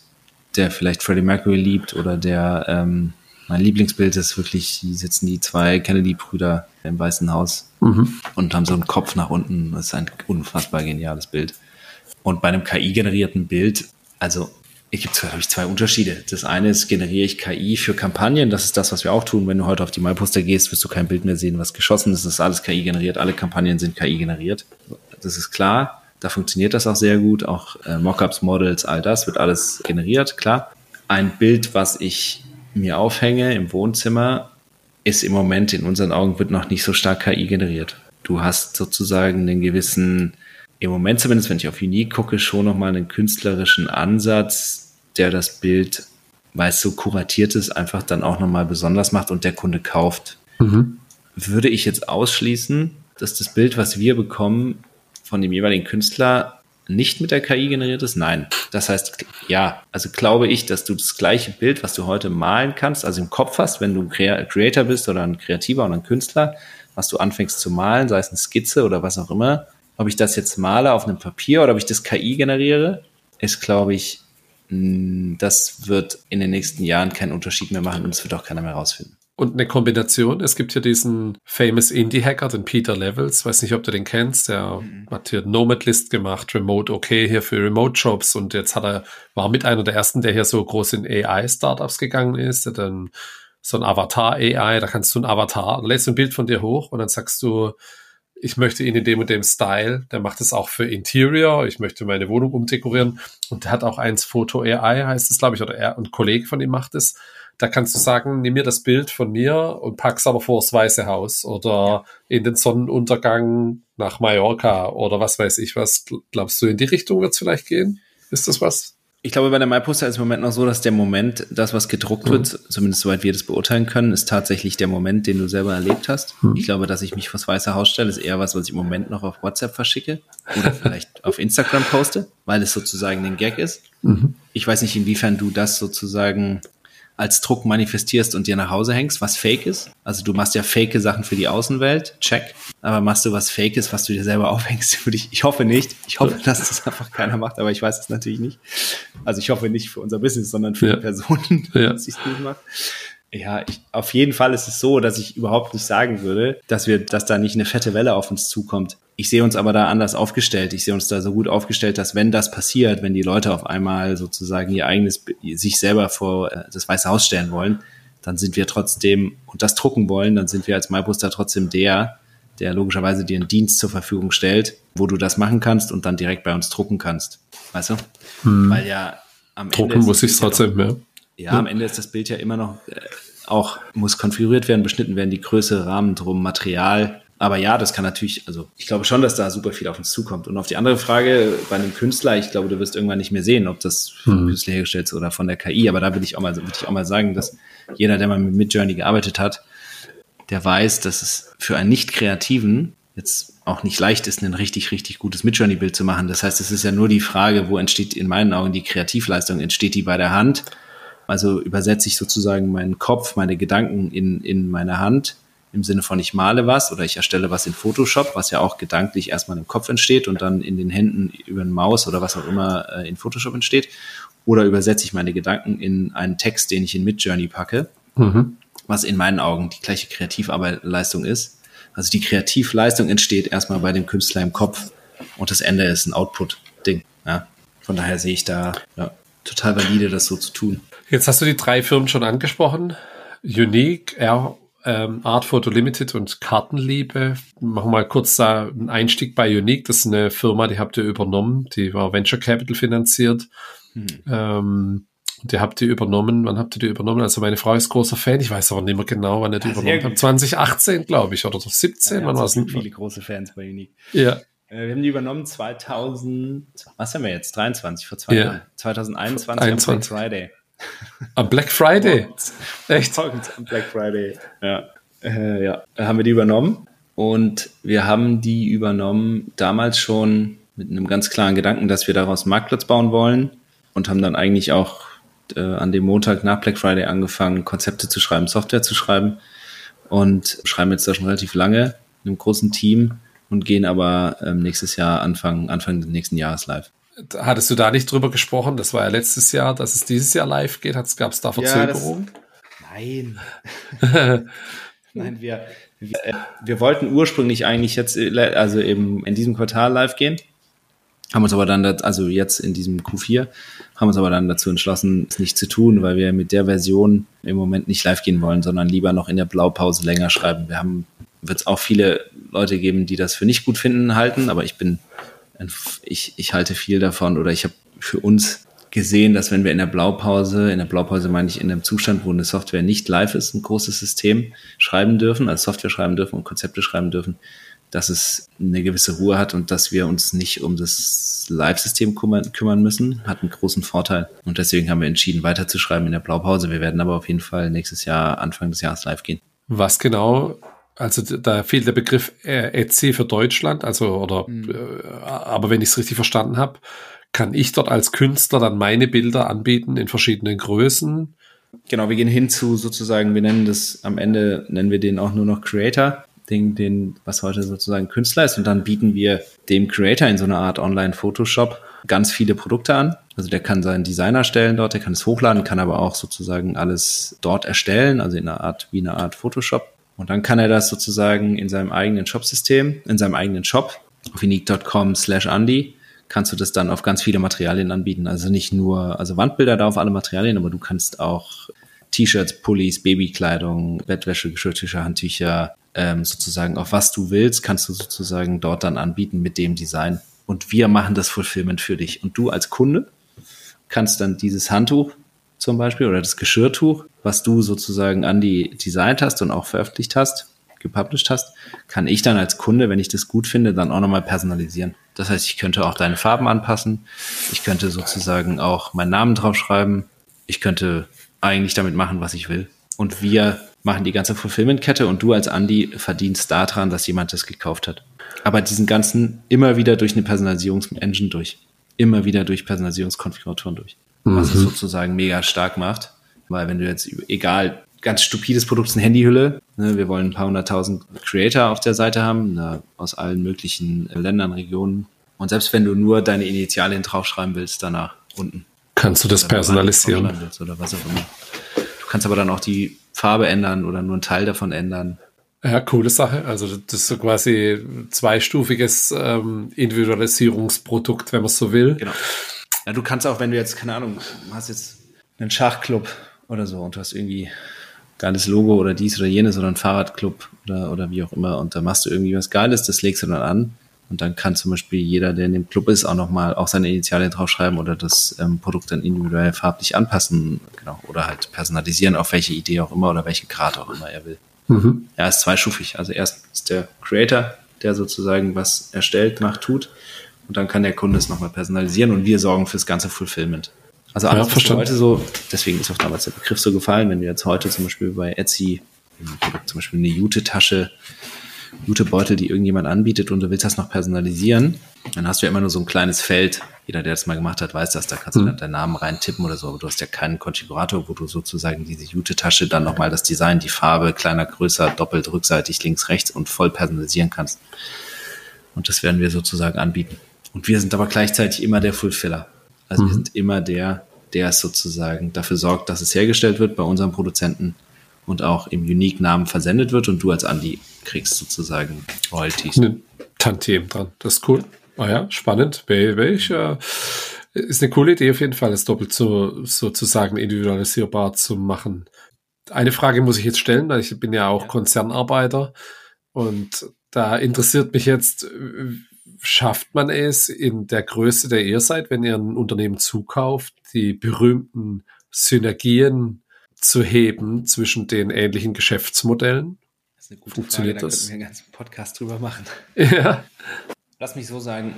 [SPEAKER 2] der vielleicht Freddie Mercury liebt oder der ähm, mein Lieblingsbild ist wirklich, die sitzen die zwei Kennedy-Brüder im Weißen Haus mhm. und haben so einen Kopf nach unten. Das ist ein unfassbar geniales Bild. Und bei einem KI-generierten Bild, also es gibt, glaube ich, zwei Unterschiede. Das eine ist, generiere ich KI für Kampagnen. Das ist das, was wir auch tun. Wenn du heute auf die MyPoster gehst, wirst du kein Bild mehr sehen, was geschossen ist. Das ist alles KI generiert. Alle Kampagnen sind KI generiert. Das ist klar. Da funktioniert das auch sehr gut. Auch äh, Mockups, Models, all das wird alles generiert, klar. Ein Bild, was ich mir aufhänge im Wohnzimmer, ist im Moment in unseren Augen wird noch nicht so stark KI generiert. Du hast sozusagen einen gewissen, im Moment zumindest, wenn ich auf Unique gucke, schon nochmal einen künstlerischen Ansatz, der das Bild, weil es so kuratiert ist, einfach dann auch nochmal besonders macht und der Kunde kauft. Mhm. Würde ich jetzt ausschließen, dass das Bild, was wir bekommen von dem jeweiligen Künstler, nicht mit der KI generiert ist? Nein. Das heißt, ja, also glaube ich, dass du das gleiche Bild, was du heute malen kannst, also im Kopf hast, wenn du ein Creator bist oder ein Kreativer oder ein Künstler, was du anfängst zu malen, sei es eine Skizze oder was auch immer, ob ich das jetzt male auf einem Papier oder ob ich das KI generiere, ist, glaube ich, das wird in den nächsten Jahren keinen Unterschied mehr machen und es wird auch keiner mehr rausfinden.
[SPEAKER 1] Und eine Kombination. Es gibt hier diesen famous Indie-Hacker, den Peter Levels. Weiß nicht, ob du den kennst. Der mhm. hat hier Nomad List gemacht, Remote okay hier für Remote Jobs. Und jetzt hat er, war mit einer der ersten, der hier so groß in AI-Startups gegangen ist. Der dann so ein Avatar-AI, da kannst du ein Avatar, lädst ein Bild von dir hoch und dann sagst du, ich möchte ihn in dem und dem Style. Der macht es auch für Interior. Ich möchte meine Wohnung umdekorieren. Und der hat auch eins Foto AI, heißt es, glaube ich, oder er, ein Kollege von ihm macht es. Da kannst du sagen, nimm mir das Bild von mir und pack's aber vor das Weiße Haus oder in den Sonnenuntergang nach Mallorca oder was weiß ich was. Glaubst du, in die Richtung wird's vielleicht gehen? Ist das was?
[SPEAKER 2] Ich glaube, bei der MyPoster ist im Moment noch so, dass der Moment, das, was gedruckt mhm. wird, zumindest soweit wir das beurteilen können, ist tatsächlich der Moment, den du selber erlebt hast. Mhm. Ich glaube, dass ich mich vors Weiße Haus stelle, ist eher was, was ich im Moment noch auf WhatsApp verschicke oder vielleicht (laughs) auf Instagram poste, weil es sozusagen ein Gag ist. Mhm. Ich weiß nicht, inwiefern du das sozusagen als Druck manifestierst und dir nach Hause hängst, was fake ist. Also du machst ja fake Sachen für die Außenwelt, check. Aber machst du was fake ist, was du dir selber (laughs) aufhängst für dich? Ich hoffe nicht. Ich hoffe, dass das einfach keiner macht, aber ich weiß es natürlich nicht. Also ich hoffe nicht für unser Business, sondern für ja. die Personen, (laughs) ja. dass ich es nicht mache. Ja, ich, auf jeden Fall ist es so, dass ich überhaupt nicht sagen würde, dass wir, dass da nicht eine fette Welle auf uns zukommt. Ich sehe uns aber da anders aufgestellt. Ich sehe uns da so gut aufgestellt, dass wenn das passiert, wenn die Leute auf einmal sozusagen ihr eigenes, sich selber vor äh, das Weiße Haus stellen wollen, dann sind wir trotzdem und das drucken wollen, dann sind wir als MyBooster trotzdem der, der logischerweise dir einen Dienst zur Verfügung stellt, wo du das machen kannst und dann direkt bei uns drucken kannst. Weißt du?
[SPEAKER 1] Hm. Weil ja am Ende. Drucken muss ich trotzdem, ja.
[SPEAKER 2] Ja, am Ende ist das Bild ja immer noch äh, auch, muss konfiguriert werden, beschnitten werden, die Größe, Rahmen drum, Material. Aber ja, das kann natürlich, also ich glaube schon, dass da super viel auf uns zukommt. Und auf die andere Frage, bei einem Künstler, ich glaube, du wirst irgendwann nicht mehr sehen, ob das vom mhm. Künstler hergestellt ist oder von der KI. Aber da will ich auch mal, will ich auch mal sagen, dass jeder, der mal mit Midjourney gearbeitet hat, der weiß, dass es für einen Nicht-Kreativen jetzt auch nicht leicht ist, ein richtig, richtig gutes Midjourney-Bild zu machen. Das heißt, es ist ja nur die Frage, wo entsteht in meinen Augen die Kreativleistung? Entsteht die bei der Hand? Also übersetze ich sozusagen meinen Kopf, meine Gedanken in, in meine Hand im Sinne von ich male was oder ich erstelle was in Photoshop, was ja auch gedanklich erstmal im Kopf entsteht und dann in den Händen über den Maus oder was auch immer äh, in Photoshop entsteht. Oder übersetze ich meine Gedanken in einen Text, den ich in Midjourney packe, mhm. was in meinen Augen die gleiche Kreativleistung ist. Also die Kreativleistung entsteht erstmal bei dem Künstler im Kopf und das Ende ist ein Output-Ding. Ja. Von daher sehe ich da ja, total valide, das so zu tun.
[SPEAKER 1] Jetzt hast du die drei Firmen schon angesprochen. Unique, R, ähm, Art Photo Limited und Kartenliebe. Machen wir mal kurz da einen Einstieg bei Unique. Das ist eine Firma, die habt ihr übernommen. Die war Venture Capital finanziert. Hm. Ähm, die habt ihr übernommen. Wann habt ihr die übernommen? Also meine Frau ist großer Fan. Ich weiß aber nicht mehr genau, wann ihr die ja, übernommen habt. 2018, glaube ich, oder 17. Ja, wann war es?
[SPEAKER 2] Viele große Fans bei Unique.
[SPEAKER 1] Ja.
[SPEAKER 2] Äh, wir haben die übernommen 2000, was haben wir jetzt? 23, vor zwei ja. Jahren. 2021
[SPEAKER 1] 21. am Black Friday. Am Black Friday?
[SPEAKER 2] Echt? Am Black Friday, ja. Äh, ja, haben wir die übernommen. Und wir haben die übernommen damals schon mit einem ganz klaren Gedanken, dass wir daraus einen Marktplatz bauen wollen und haben dann eigentlich auch äh, an dem Montag nach Black Friday angefangen, Konzepte zu schreiben, Software zu schreiben und schreiben jetzt da schon relativ lange in einem großen Team und gehen aber ähm, nächstes Jahr Anfang, Anfang des nächsten Jahres live.
[SPEAKER 1] Hattest du da nicht drüber gesprochen? Das war ja letztes Jahr, dass es dieses Jahr live geht. Gab es da Verzögerungen?
[SPEAKER 2] Ja, nein. (laughs) nein, wir, wir, äh, wir, wollten ursprünglich eigentlich jetzt, äh, also eben in diesem Quartal live gehen. Haben uns aber dann, also jetzt in diesem Q4, haben uns aber dann dazu entschlossen, es nicht zu tun, weil wir mit der Version im Moment nicht live gehen wollen, sondern lieber noch in der Blaupause länger schreiben. Wir haben wird es auch viele Leute geben, die das für nicht gut finden, halten, aber ich bin, ich, ich halte viel davon oder ich habe für uns gesehen, dass wenn wir in der Blaupause, in der Blaupause meine ich in einem Zustand, wo eine Software nicht live ist, ein großes System schreiben dürfen, als Software schreiben dürfen und Konzepte schreiben dürfen, dass es eine gewisse Ruhe hat und dass wir uns nicht um das Live-System kümmern müssen, hat einen großen Vorteil. Und deswegen haben wir entschieden, weiterzuschreiben in der Blaupause. Wir werden aber auf jeden Fall nächstes Jahr, Anfang des Jahres live gehen.
[SPEAKER 1] Was genau Also da fehlt der Begriff äh, Etsy für Deutschland, also oder mhm. äh, aber wenn ich es richtig verstanden habe, kann ich dort als Künstler dann meine Bilder anbieten in verschiedenen Größen.
[SPEAKER 2] Genau, wir gehen hin zu sozusagen, wir nennen das am Ende, nennen wir den auch nur noch Creator, den, den, was heute sozusagen Künstler ist. Und dann bieten wir dem Creator in so einer Art Online-Photoshop ganz viele Produkte an. Also der kann seinen Designer stellen dort, der kann es hochladen, kann aber auch sozusagen alles dort erstellen, also in einer Art, wie eine Art Photoshop. Und dann kann er das sozusagen in seinem eigenen Shop-System, in seinem eigenen Shop, auf unique.com slash Andy, kannst du das dann auf ganz viele Materialien anbieten. Also nicht nur, also Wandbilder da auf alle Materialien, aber du kannst auch T-Shirts, Pullis, Babykleidung, Bettwäsche, Geschirrtücher, Handtücher, ähm, sozusagen auf was du willst, kannst du sozusagen dort dann anbieten mit dem Design. Und wir machen das Fulfillment für dich. Und du als Kunde kannst dann dieses Handtuch zum Beispiel oder das Geschirrtuch, was du sozusagen an die designt hast und auch veröffentlicht hast, gepublished hast, kann ich dann als Kunde, wenn ich das gut finde, dann auch nochmal personalisieren. Das heißt, ich könnte auch deine Farben anpassen. Ich könnte sozusagen auch meinen Namen draufschreiben. Ich könnte eigentlich damit machen, was ich will. Und wir machen die ganze Fulfillment-Kette und du als Andy verdienst daran, dass jemand das gekauft hat. Aber diesen ganzen immer wieder durch eine Personalisierungsengine durch. Immer wieder durch Personalisierungskonfiguratoren durch. Was mhm. es sozusagen mega stark macht. Weil wenn du jetzt, egal, ganz stupides Produkt ist eine Handyhülle. Ne, wir wollen ein paar hunderttausend Creator auf der Seite haben, ne, aus allen möglichen Ländern, Regionen. Und selbst wenn du nur deine Initialien draufschreiben willst, danach unten.
[SPEAKER 1] Kannst du das personalisieren?
[SPEAKER 2] Oder was auch immer. Du kannst aber dann auch die Farbe ändern oder nur einen Teil davon ändern.
[SPEAKER 1] Ja, coole Sache. Also das ist so quasi zweistufiges ähm, Individualisierungsprodukt, wenn man so will.
[SPEAKER 2] Genau. Ja, du kannst auch, wenn du jetzt, keine Ahnung, hast jetzt einen Schachclub oder so und du hast irgendwie geiles Logo oder dies oder jenes oder ein Fahrradclub oder, oder wie auch immer und da machst du irgendwie was Geiles, das legst du dann an und dann kann zum Beispiel jeder, der in dem Club ist, auch nochmal auch seine Initialien draufschreiben oder das ähm, Produkt dann individuell farblich anpassen, genau, oder halt personalisieren auf welche Idee auch immer oder welche Grad auch immer er will. Mhm. Er ist zweistufig. Also erst ist der Creator, der sozusagen was erstellt, macht, tut. Und dann kann der Kunde es nochmal personalisieren und wir sorgen fürs ganze Fulfillment. Also alles, ja, heute so, deswegen ist auch damals der Begriff so gefallen, wenn du jetzt heute zum Beispiel bei Etsy zum Beispiel eine Jute-Tasche, Jute-Beutel, die irgendjemand anbietet und du willst das noch personalisieren, dann hast du ja immer nur so ein kleines Feld. Jeder, der das mal gemacht hat, weiß das. Da kannst du mhm. dann deinen Namen reintippen oder so, aber du hast ja keinen Konfigurator, wo du sozusagen diese Jute-Tasche dann nochmal das Design, die Farbe, kleiner, größer, doppelt, rückseitig, links, rechts und voll personalisieren kannst. Und das werden wir sozusagen anbieten. Und wir sind aber gleichzeitig immer der Fulfiller. Also mhm. wir sind immer der, der es sozusagen dafür sorgt, dass es hergestellt wird bei unserem Produzenten und auch im Unique-Namen versendet wird und du als Andi kriegst sozusagen Royalties.
[SPEAKER 1] Eine Tantiem dran. Das ist cool. Ah ja, spannend. Welch, äh, ist eine coole Idee auf jeden Fall, es doppelt so sozusagen individualisierbar zu machen. Eine Frage muss ich jetzt stellen, weil ich bin ja auch Konzernarbeiter und da interessiert mich jetzt, schafft man es in der Größe, der ihr seid, wenn ihr ein Unternehmen zukauft, die berühmten Synergien zu heben zwischen den ähnlichen Geschäftsmodellen?
[SPEAKER 2] Das ist eine gute Funktioniert Frage, da könnten wir einen ganzen Podcast drüber machen. (laughs) Ja. Lass mich so sagen,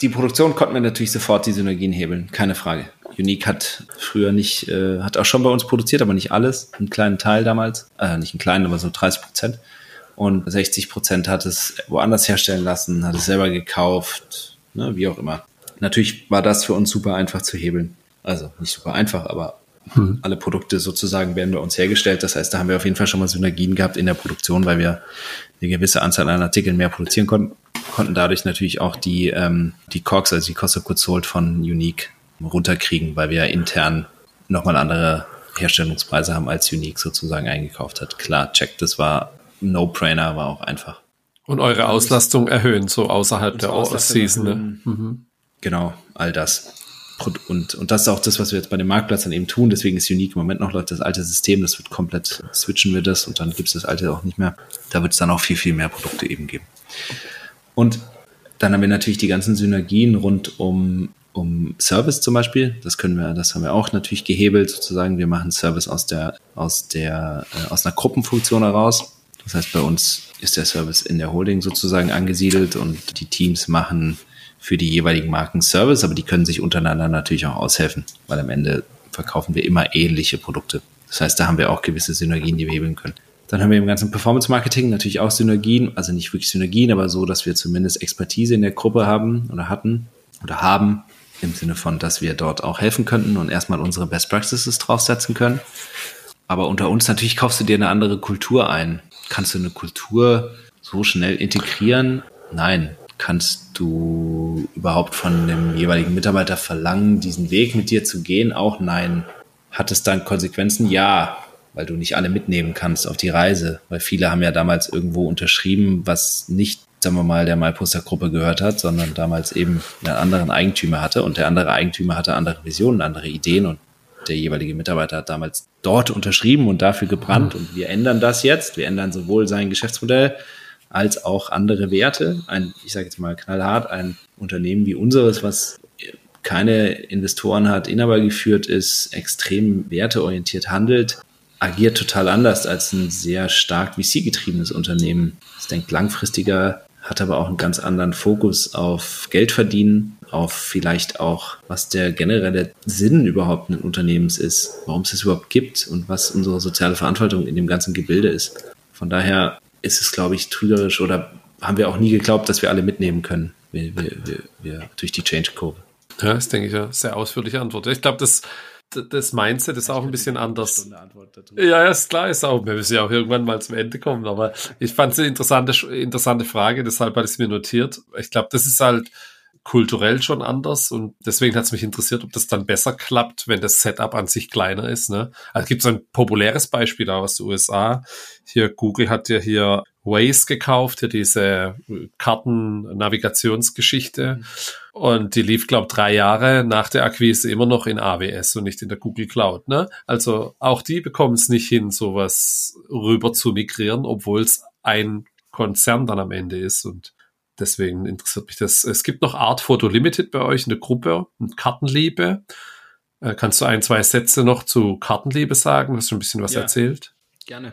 [SPEAKER 2] die Produktion konnten wir natürlich sofort die Synergien hebeln, keine Frage. Unique hat früher nicht, äh, hat auch schon bei uns produziert, aber nicht alles, einen kleinen Teil damals, äh, nicht einen kleinen, aber so 30 Prozent und 60 Prozent hat es woanders herstellen lassen, hat es selber gekauft, ne, wie auch immer. Natürlich war das für uns super einfach zu hebeln. Also nicht super einfach, aber hm. alle Produkte sozusagen werden bei uns hergestellt. Das heißt, da haben wir auf jeden Fall schon mal Synergien gehabt in der Produktion, weil wir eine gewisse Anzahl an Artikeln mehr produzieren konnten. Konnten dadurch natürlich auch die, ähm, die COGS, also die Cost of Goods Sold von Unique runterkriegen, weil wir intern nochmal andere Herstellungspreise haben, als Unique sozusagen eingekauft hat. Klar, check, das war No-Brainer war auch einfach.
[SPEAKER 1] Und eure Auslastung erhöhen, so außerhalb der Season. Ne?
[SPEAKER 2] Mhm. Genau, all das. Und, und das ist auch das, was wir jetzt bei dem Marktplatz dann eben tun. Deswegen ist Unique im Moment noch läuft das alte System. Das wird komplett, switchen wir das und dann gibt es das alte auch nicht mehr. Da wird es dann auch viel, viel mehr Produkte eben geben. Und dann haben wir natürlich die ganzen Synergien rund um, um Service zum Beispiel. Das können wir, das haben wir auch natürlich gehebelt sozusagen. Wir machen Service aus der, aus der, äh, aus einer Gruppenfunktion heraus. Das heißt, bei uns ist der Service in der Holding sozusagen angesiedelt und die Teams machen für die jeweiligen Marken Service, aber die können sich untereinander natürlich auch aushelfen, weil am Ende verkaufen wir immer ähnliche Produkte. Das heißt, da haben wir auch gewisse Synergien, die wir hebeln können. Dann haben wir im ganzen Performance Marketing natürlich auch Synergien, also nicht wirklich Synergien, aber so, dass wir zumindest Expertise in der Gruppe haben oder hatten oder haben, im Sinne von, dass wir dort auch helfen könnten und erstmal unsere Best Practices draufsetzen können. Aber unter uns natürlich kaufst du dir eine andere Kultur ein. Kannst du eine Kultur so schnell integrieren? Nein. Kannst du überhaupt von dem jeweiligen Mitarbeiter verlangen, diesen Weg mit dir zu gehen? Auch nein. Hat es dann Konsequenzen? Ja, weil du nicht alle mitnehmen kannst auf die Reise. Weil viele haben ja damals irgendwo unterschrieben, was nicht, sagen wir mal, der MyPoster-Gruppe gehört hat, sondern damals eben einen anderen Eigentümer hatte. Und der andere Eigentümer hatte andere Visionen, andere Ideen und der jeweilige Mitarbeiter hat damals dort unterschrieben und dafür gebrannt. Und wir ändern das jetzt. Wir ändern sowohl sein Geschäftsmodell als auch andere Werte. Ein, ich sage jetzt mal knallhart, ein Unternehmen wie unseres, was keine Investoren hat, Inhaber geführt ist, extrem werteorientiert handelt, agiert total anders als ein sehr stark VC-getriebenes Unternehmen. Es denkt langfristiger, hat aber auch einen ganz anderen Fokus auf Geld verdienen, auf vielleicht auch, was der generelle Sinn überhaupt eines Unternehmens ist, warum es es überhaupt gibt und was unsere soziale Verantwortung in dem ganzen Gebilde ist. Von daher ist es, glaube ich, trügerisch oder haben wir auch nie geglaubt, dass wir alle mitnehmen können wir, wir, wir, wir durch die Change-Kurve.
[SPEAKER 1] Ja, das denke ich ja. Sehr ausführliche Antwort. Ich glaube, das, das Mindset ist auch ein bisschen anders. Ja, ist klar, ist auch. Wir müssen ja auch irgendwann mal zum Ende kommen, aber ich fand es eine interessante, interessante Frage, deshalb hatte ich es mir notiert. Ich glaube, das ist halt kulturell schon anders und deswegen hat es mich interessiert, ob das dann besser klappt, wenn das Setup an sich kleiner ist. Ne? Also gibt es ein populäres Beispiel da aus den USA. Hier Google hat ja hier Waze gekauft, hier diese Karten-Navigationsgeschichte. Mhm. Und die lief, glaube drei Jahre nach der Akquise immer noch in AWS und nicht in der Google Cloud. Ne? Also auch die bekommen es nicht hin, sowas rüber zu migrieren, obwohl es ein Konzern dann am Ende ist. Und deswegen interessiert mich das. Es gibt noch Art Photo Limited bei euch in der Gruppe und Kartenliebe. Äh, kannst du ein, zwei Sätze noch zu Kartenliebe sagen? Hast du ein bisschen was ja, erzählt?
[SPEAKER 2] Gerne.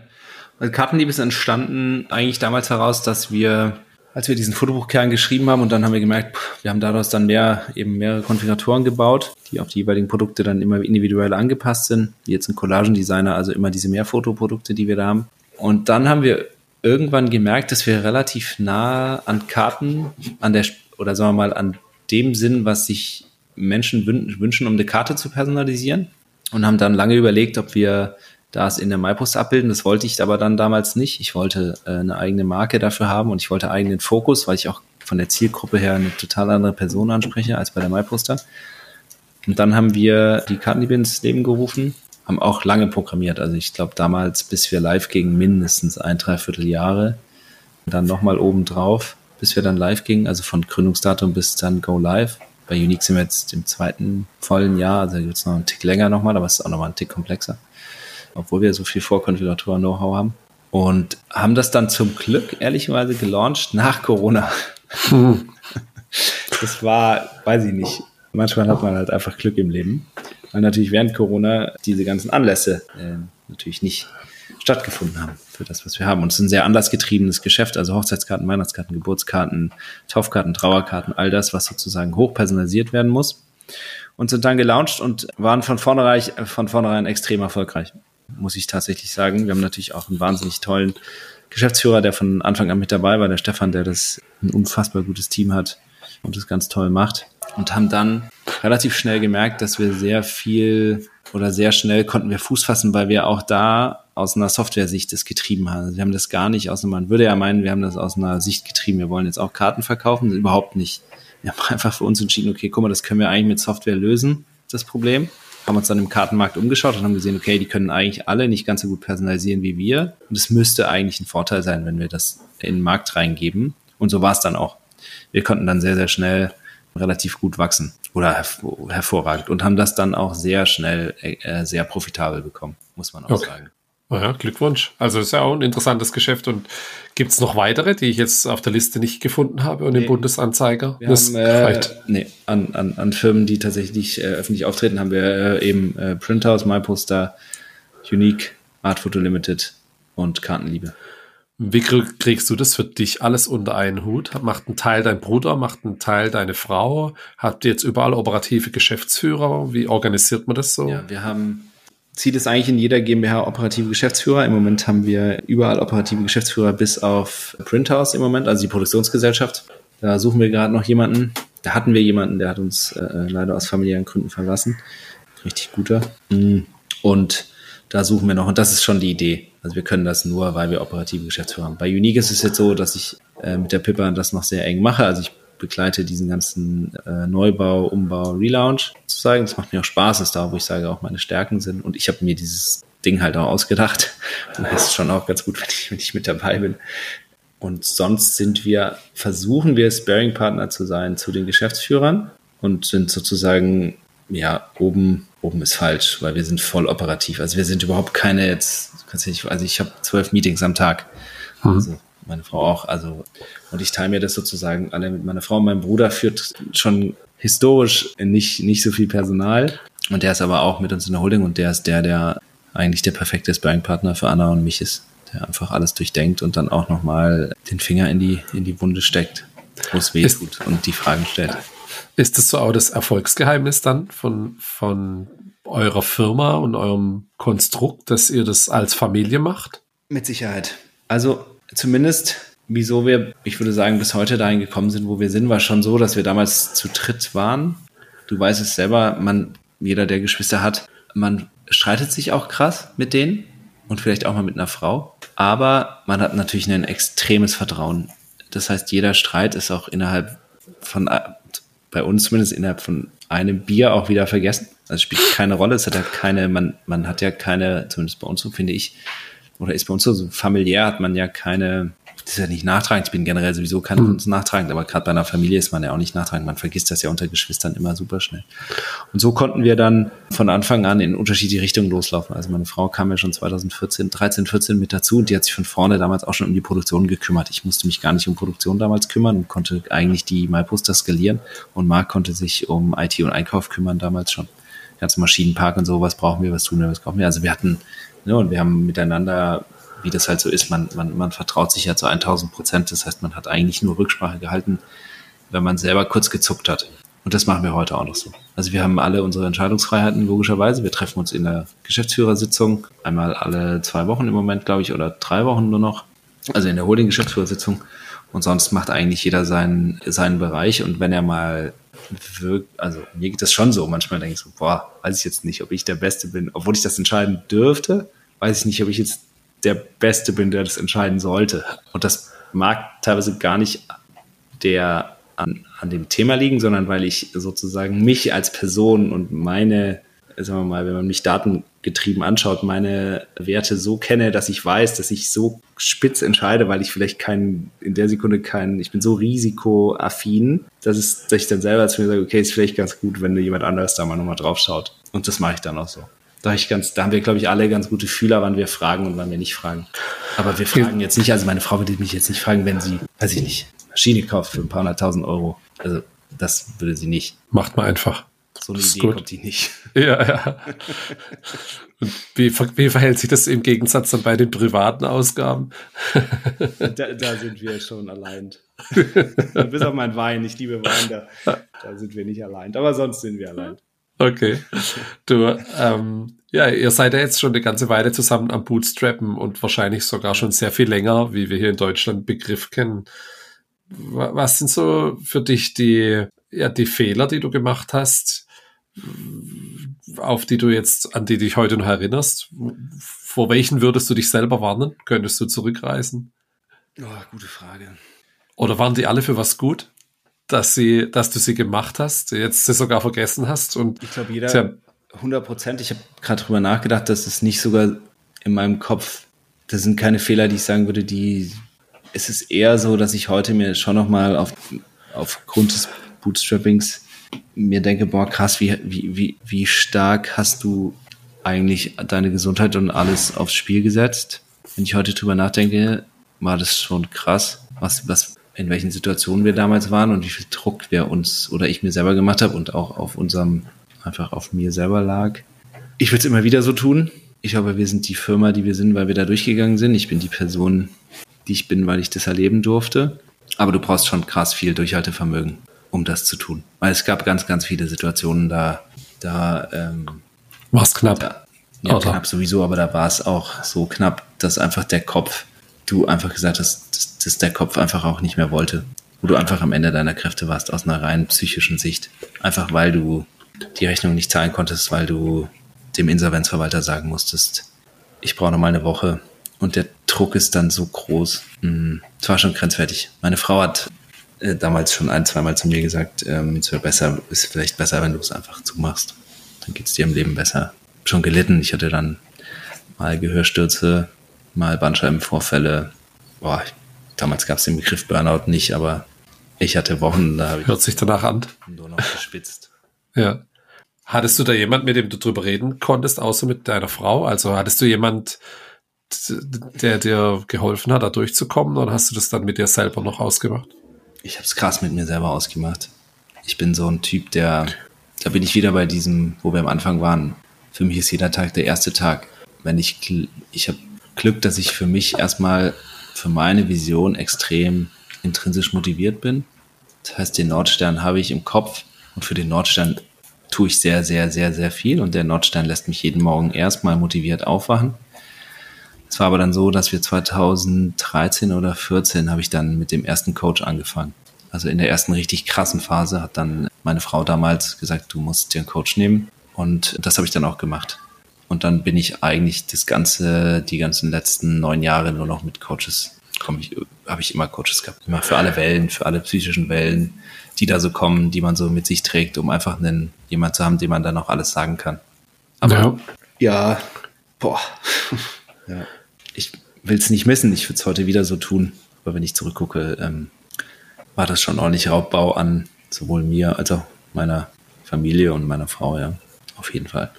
[SPEAKER 2] Also Kartenliebe ist entstanden eigentlich damals heraus, dass wir, als wir diesen Fotobuchkern geschrieben haben und dann haben wir gemerkt, wir haben daraus dann mehr, eben mehrere Konfiguratoren gebaut, die auf die jeweiligen Produkte dann immer individuell angepasst sind, wie jetzt ein Collagendesigner, also immer diese Mehrfotoprodukte, die wir da haben. Und dann haben wir irgendwann gemerkt, dass wir relativ nah an Karten, an der, oder sagen wir mal, an dem Sinn, was sich Menschen wünschen, um eine Karte zu personalisieren. Und haben dann lange überlegt, ob wir das in der MyPost abbilden. Das wollte ich aber dann damals nicht. Ich wollte äh, eine eigene Marke dafür haben und ich wollte eigenen Fokus, weil ich auch von der Zielgruppe her eine total andere Person anspreche als bei der MyPoster. Und dann haben wir die Kartenliebe ins Leben gerufen haben auch lange programmiert. Also ich glaube damals, bis wir live gingen, mindestens ein, dreiviertel Jahre. Und dann nochmal oben drauf, bis wir dann live gingen, also von Gründungsdatum bis dann Go Live. Bei Unique sind wir jetzt im zweiten vollen Jahr, also gibt es noch einen Tick länger nochmal, aber es ist auch nochmal ein Tick komplexer. Obwohl wir so viel Vorkonfiguratoren-Know-how haben. Und haben das dann zum Glück ehrlicherweise gelauncht nach Corona. das war, weiß ich nicht. Manchmal hat man halt einfach Glück im Leben weil natürlich während Corona diese ganzen Anlässe äh, natürlich nicht stattgefunden haben für das, was wir haben. Und es ist ein sehr anlassgetriebenes Geschäft, also Hochzeitskarten, Weihnachtskarten, Geburtskarten, Taufkarten, Trauerkarten, all das, was sozusagen hochpersonalisiert werden muss. Und sind dann gelauncht und waren von vornherein, von vornherein extrem erfolgreich, muss ich tatsächlich sagen. Wir haben natürlich auch einen wahnsinnig tollen Geschäftsführer, der von Anfang an mit dabei war, der Stefan, der das ein unfassbar gutes Team hat und das ganz toll macht. Und haben dann relativ schnell gemerkt, dass wir sehr viel oder sehr schnell konnten wir Fuß fassen, weil wir auch da aus einer Software-Sicht das getrieben haben. Also wir haben das gar nicht aus einer, man würde ja meinen, wir haben das aus einer Sicht getrieben, wir wollen jetzt auch Karten verkaufen, überhaupt nicht. Wir haben einfach für uns entschieden, okay, guck mal, das können wir eigentlich mit Software lösen, das Problem. Haben uns dann im Kartenmarkt umgeschaut und haben gesehen, okay, die können eigentlich alle nicht ganz so gut personalisieren wie wir. Und es müsste eigentlich ein Vorteil sein, wenn wir das in den Markt reingeben. Und so war es dann auch. Wir konnten dann sehr, sehr schnell relativ gut wachsen oder hervor, hervorragend und haben das dann auch sehr schnell äh, sehr profitabel bekommen, muss man auch okay. sagen.
[SPEAKER 1] Ja, Glückwunsch. Also ist ja auch ein interessantes Geschäft. Und gibt es noch weitere, die ich jetzt auf der Liste nicht gefunden habe und nee. im Bundesanzeiger?
[SPEAKER 2] Wir das haben, äh, nee, an, an, an Firmen, die tatsächlich äh, öffentlich auftreten, haben wir äh, eben äh, Printhouse, MyPoster, Unique, Art Photo Limited und Kartenliebe.
[SPEAKER 1] Wie kriegst du das für dich alles unter einen Hut? Macht ein Teil dein Bruder, macht ein Teil deine Frau? Habt ihr jetzt überall operative Geschäftsführer? Wie organisiert man das so?
[SPEAKER 2] Ja, wir haben Ziel ist eigentlich in jeder GmbH operative Geschäftsführer. Im Moment haben wir überall operative Geschäftsführer bis auf Printhouse im Moment, also die Produktionsgesellschaft. Da suchen wir gerade noch jemanden. Da hatten wir jemanden, der hat uns äh, leider aus familiären Gründen verlassen. Richtig guter. Mm. Und da suchen wir noch. Und das ist schon die Idee. Also wir können das nur, weil wir operative Geschäftsführer haben. Bei Unique ist es jetzt so, dass ich äh, mit der Pippa das noch sehr eng mache. Also ich begleite diesen ganzen äh, Neubau, Umbau, Relaunch sozusagen. Das macht mir auch Spaß, das ist da, wo ich sage, auch meine Stärken sind. Und ich habe mir dieses Ding halt auch ausgedacht. (laughs) Und das ist schon auch ganz gut, wenn ich, wenn ich mit dabei bin. Und sonst sind wir, versuchen wir Sparing-Partner zu sein zu den Geschäftsführern und sind sozusagen, ja, oben, oben ist falsch, weil wir sind voll operativ. Also wir sind überhaupt keine jetzt, also ich habe zwölf Meetings am Tag. Mhm. Also meine Frau auch. Also, und ich teile mir das sozusagen alle mit meiner Frau. Mein Bruder führt schon historisch nicht, nicht so viel Personal. Und der ist aber auch mit uns in der Holding und der ist der, der eigentlich der perfekte Sparring-Partner für Anna und mich ist der einfach alles durchdenkt und dann auch nochmal den Finger in die, in die Wunde steckt, wo es weh tut und die Fragen stellt.
[SPEAKER 1] Ist das so auch das Erfolgsgeheimnis dann von, von eurer Firma und eurem Konstrukt, dass ihr das als Familie macht?
[SPEAKER 2] Mit Sicherheit. Also zumindest, wieso wir, ich würde sagen, bis heute dahin gekommen sind, wo wir sind, war schon so, dass wir damals zu dritt waren. Du weißt es selber, man, jeder, der Geschwister hat, man streitet sich auch krass mit denen und vielleicht auch mal mit einer Frau. Aber man hat natürlich ein extremes Vertrauen. Das heißt, jeder Streit ist auch innerhalb von, bei uns zumindest innerhalb von einem Bier auch wieder vergessen. Also spielt keine Rolle. Es hat ja keine, man, man hat ja keine, zumindest bei uns so finde ich, oder ist bei uns so, so familiär hat man ja keine das ist ja nicht nachtragend. Ich bin generell sowieso kein mhm. nachtragend, aber gerade bei einer Familie ist man ja auch nicht nachtragend. Man vergisst das ja unter Geschwistern immer super schnell. Und so konnten wir dann von Anfang an in unterschiedliche Richtungen loslaufen. Also meine Frau kam ja schon 2014, 13, 14 mit dazu und die hat sich von vorne damals auch schon um die Produktion gekümmert. Ich musste mich gar nicht um Produktion damals kümmern und konnte eigentlich die MyPoster skalieren und Marc konnte sich um IT und Einkauf kümmern damals schon. Ganzen Maschinenpark und so, was brauchen wir, was tun wir, was brauchen wir. Also wir hatten, ne, und wir haben miteinander wie das halt so ist, man, man, man vertraut sich ja zu 1000 Prozent. Das heißt, man hat eigentlich nur Rücksprache gehalten, wenn man selber kurz gezuckt hat. Und das machen wir heute auch noch so. Also wir haben alle unsere Entscheidungsfreiheiten logischerweise. Wir treffen uns in der Geschäftsführersitzung einmal alle zwei Wochen im Moment, glaube ich, oder drei Wochen nur noch. Also in der Holding-Geschäftsführersitzung. Und sonst macht eigentlich jeder seinen, seinen Bereich. Und wenn er mal wirkt, also mir geht das schon so. Manchmal denke ich so, boah, weiß ich jetzt nicht, ob ich der Beste bin. Obwohl ich das entscheiden dürfte, weiß ich nicht, ob ich jetzt der Beste bin, der das entscheiden sollte. Und das mag teilweise gar nicht der an, an dem Thema liegen, sondern weil ich sozusagen mich als Person und meine, sagen wir mal, wenn man mich datengetrieben anschaut, meine Werte so kenne, dass ich weiß, dass ich so spitz entscheide, weil ich vielleicht keinen, in der Sekunde keinen, ich bin so risikoaffin, dass, es, dass ich dann selber zu mir sage, okay, ist vielleicht ganz gut, wenn jemand anderes da mal nochmal drauf schaut. Und das mache ich dann auch so. Da, ich ganz, da haben wir, glaube ich, alle ganz gute Fühler, wann wir fragen und wann wir nicht fragen. Aber wir fragen jetzt nicht, also meine Frau würde mich jetzt nicht fragen, wenn sie, weiß ich nicht, Maschine kauft für ein paar hunderttausend Euro. Also das würde sie nicht.
[SPEAKER 1] Macht mal einfach.
[SPEAKER 2] So eine Idee gut. kommt die nicht.
[SPEAKER 1] Ja, ja. Und wie, wie verhält sich das im Gegensatz dann bei den privaten Ausgaben?
[SPEAKER 2] Da, da sind wir schon allein. (laughs) Bis auf mein Wein, ich liebe Wein, da, da sind wir nicht allein. Aber sonst sind wir allein.
[SPEAKER 1] Okay. Du, ähm, ja, ihr seid ja jetzt schon eine ganze Weile zusammen am Bootstrappen und wahrscheinlich sogar schon sehr viel länger, wie wir hier in Deutschland Begriff kennen. Was sind so für dich die, ja, die Fehler, die du gemacht hast, auf die du jetzt, an die dich heute noch erinnerst? Vor welchen würdest du dich selber warnen? Könntest du zurückreisen?
[SPEAKER 2] Oh, gute Frage.
[SPEAKER 1] Oder waren die alle für was gut? Dass sie, dass du sie gemacht hast, jetzt sie sogar vergessen hast und
[SPEAKER 2] ich glaube jeder 100 Prozent. Ich habe gerade drüber nachgedacht, dass es nicht sogar in meinem Kopf, das sind keine Fehler, die ich sagen würde, die es ist eher so, dass ich heute mir schon noch mal auf, aufgrund des Bootstrappings mir denke, boah krass, wie, wie, wie, wie stark hast du eigentlich deine Gesundheit und alles aufs Spiel gesetzt? Wenn ich heute drüber nachdenke, war das schon krass, was, was, in welchen Situationen wir damals waren und wie viel Druck wir uns oder ich mir selber gemacht habe und auch auf unserem, einfach auf mir selber lag. Ich würde es immer wieder so tun. Ich glaube, wir sind die Firma, die wir sind, weil wir da durchgegangen sind. Ich bin die Person, die ich bin, weil ich das erleben durfte. Aber du brauchst schon krass viel Durchhaltevermögen, um das zu tun. Weil es gab ganz, ganz viele Situationen da, da ähm,
[SPEAKER 1] war es knapp. Da,
[SPEAKER 2] Ja, Oder? knapp sowieso, aber da war es auch so knapp, dass einfach der Kopf, du einfach gesagt hast, dass, dass der Kopf einfach auch nicht mehr wollte. Wo du einfach am Ende deiner Kräfte warst, aus einer rein psychischen Sicht. Einfach weil du die Rechnung nicht zahlen konntest, weil du dem Insolvenzverwalter sagen musstest, ich brauche noch mal eine Woche. Und der Druck ist dann so groß. Hm, es war schon grenzwertig. Meine Frau hat äh, damals schon ein, zweimal zu mir gesagt, ähm, es wäre besser, ist vielleicht besser, wenn du es einfach zumachst. Dann geht es dir im Leben besser. Schon gelitten. Ich hatte dann mal Gehörstürze, mal Bandscheibenvorfälle. Boah, damals gab es den Begriff Burnout nicht, aber ich hatte Wochen, da
[SPEAKER 1] Hört sich danach an.
[SPEAKER 2] Nur noch gespitzt.
[SPEAKER 1] ja. Hattest du da jemand, mit dem du drüber reden konntest, außer mit deiner Frau? Also hattest du jemand, der dir geholfen hat, da durchzukommen, oder hast du das dann mit dir selber noch ausgemacht?
[SPEAKER 2] Ich habe es krass mit mir selber ausgemacht. Ich bin so ein Typ, der, da bin ich wieder bei diesem, wo wir am Anfang waren. Für mich ist jeder Tag der erste Tag. Wenn ich, ich habe Glück, dass ich für mich erstmal für meine Vision extrem intrinsisch motiviert bin. Das heißt, den Nordstern habe ich im Kopf und für den Nordstern tue ich sehr, sehr, sehr, sehr viel und der Nordstern lässt mich jeden Morgen erstmal motiviert aufwachen. Es war aber dann so, dass wir 2013 oder 14 habe ich dann mit dem ersten Coach angefangen. Also in der ersten richtig krassen Phase hat dann meine Frau damals gesagt, du musst dir einen Coach nehmen. Und das habe ich dann auch gemacht. Und dann bin ich eigentlich das ganze, die ganzen letzten neun Jahre nur noch mit Coaches, komme ich, habe ich immer Coaches gehabt. Immer für alle Wellen, für alle psychischen Wellen, die da so kommen, die man so mit sich trägt, um einfach einen, jemand zu haben, dem man dann auch alles sagen kann. Aber ja, ja boah. (laughs) ja ich will es nicht missen, ich würde es heute wieder so tun. Aber wenn ich zurückgucke, ähm, war das schon ordentlich Raubbau an sowohl mir als auch meiner Familie und meiner Frau, ja. Auf jeden Fall.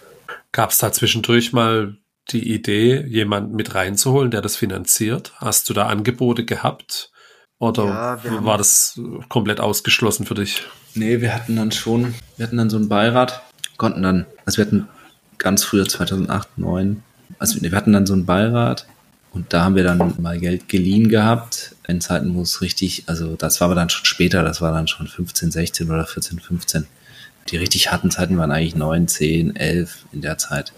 [SPEAKER 1] Gab es da zwischendurch mal die Idee, jemanden mit reinzuholen, der das finanziert? Hast du da Angebote gehabt? Oder ja, war das komplett ausgeschlossen für dich?
[SPEAKER 2] Nee, wir hatten dann schon, wir hatten dann so einen Beirat, konnten dann, also wir hatten ganz früher 2008, 2009, also wir hatten dann so einen Beirat und da haben wir dann mal Geld geliehen gehabt, in Zeiten, wo es richtig, also das war aber dann schon später, das war dann schon 15, 16 oder 14, 15. Die richtig harten Zeiten waren eigentlich 9, 10, 11 in der Zeit.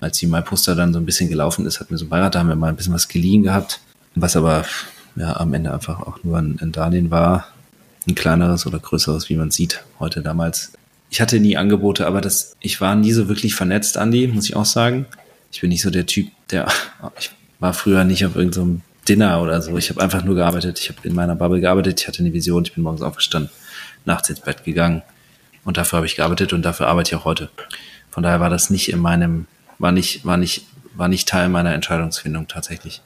[SPEAKER 2] Als die MyPoster dann so ein bisschen gelaufen ist, hatten wir so ein Beirat, da haben wir mal ein bisschen was geliehen gehabt, was aber ja am Ende einfach auch nur ein, ein Darlehen war, ein kleineres oder größeres, wie man sieht heute damals. Ich hatte nie Angebote, aber das, ich war nie so wirklich vernetzt, Andi, muss ich auch sagen. Ich bin nicht so der Typ, der, (laughs) ich war früher nicht auf irgendeinem so Dinner oder so. Ich habe einfach nur gearbeitet. Ich habe in meiner Bubble gearbeitet. Ich hatte eine Vision. Ich bin morgens aufgestanden, nachts ins Bett gegangen. Und dafür habe ich gearbeitet und dafür arbeite ich auch heute. Von daher war das nicht in meinem, war nicht, war nicht, war nicht Teil meiner Entscheidungsfindung tatsächlich.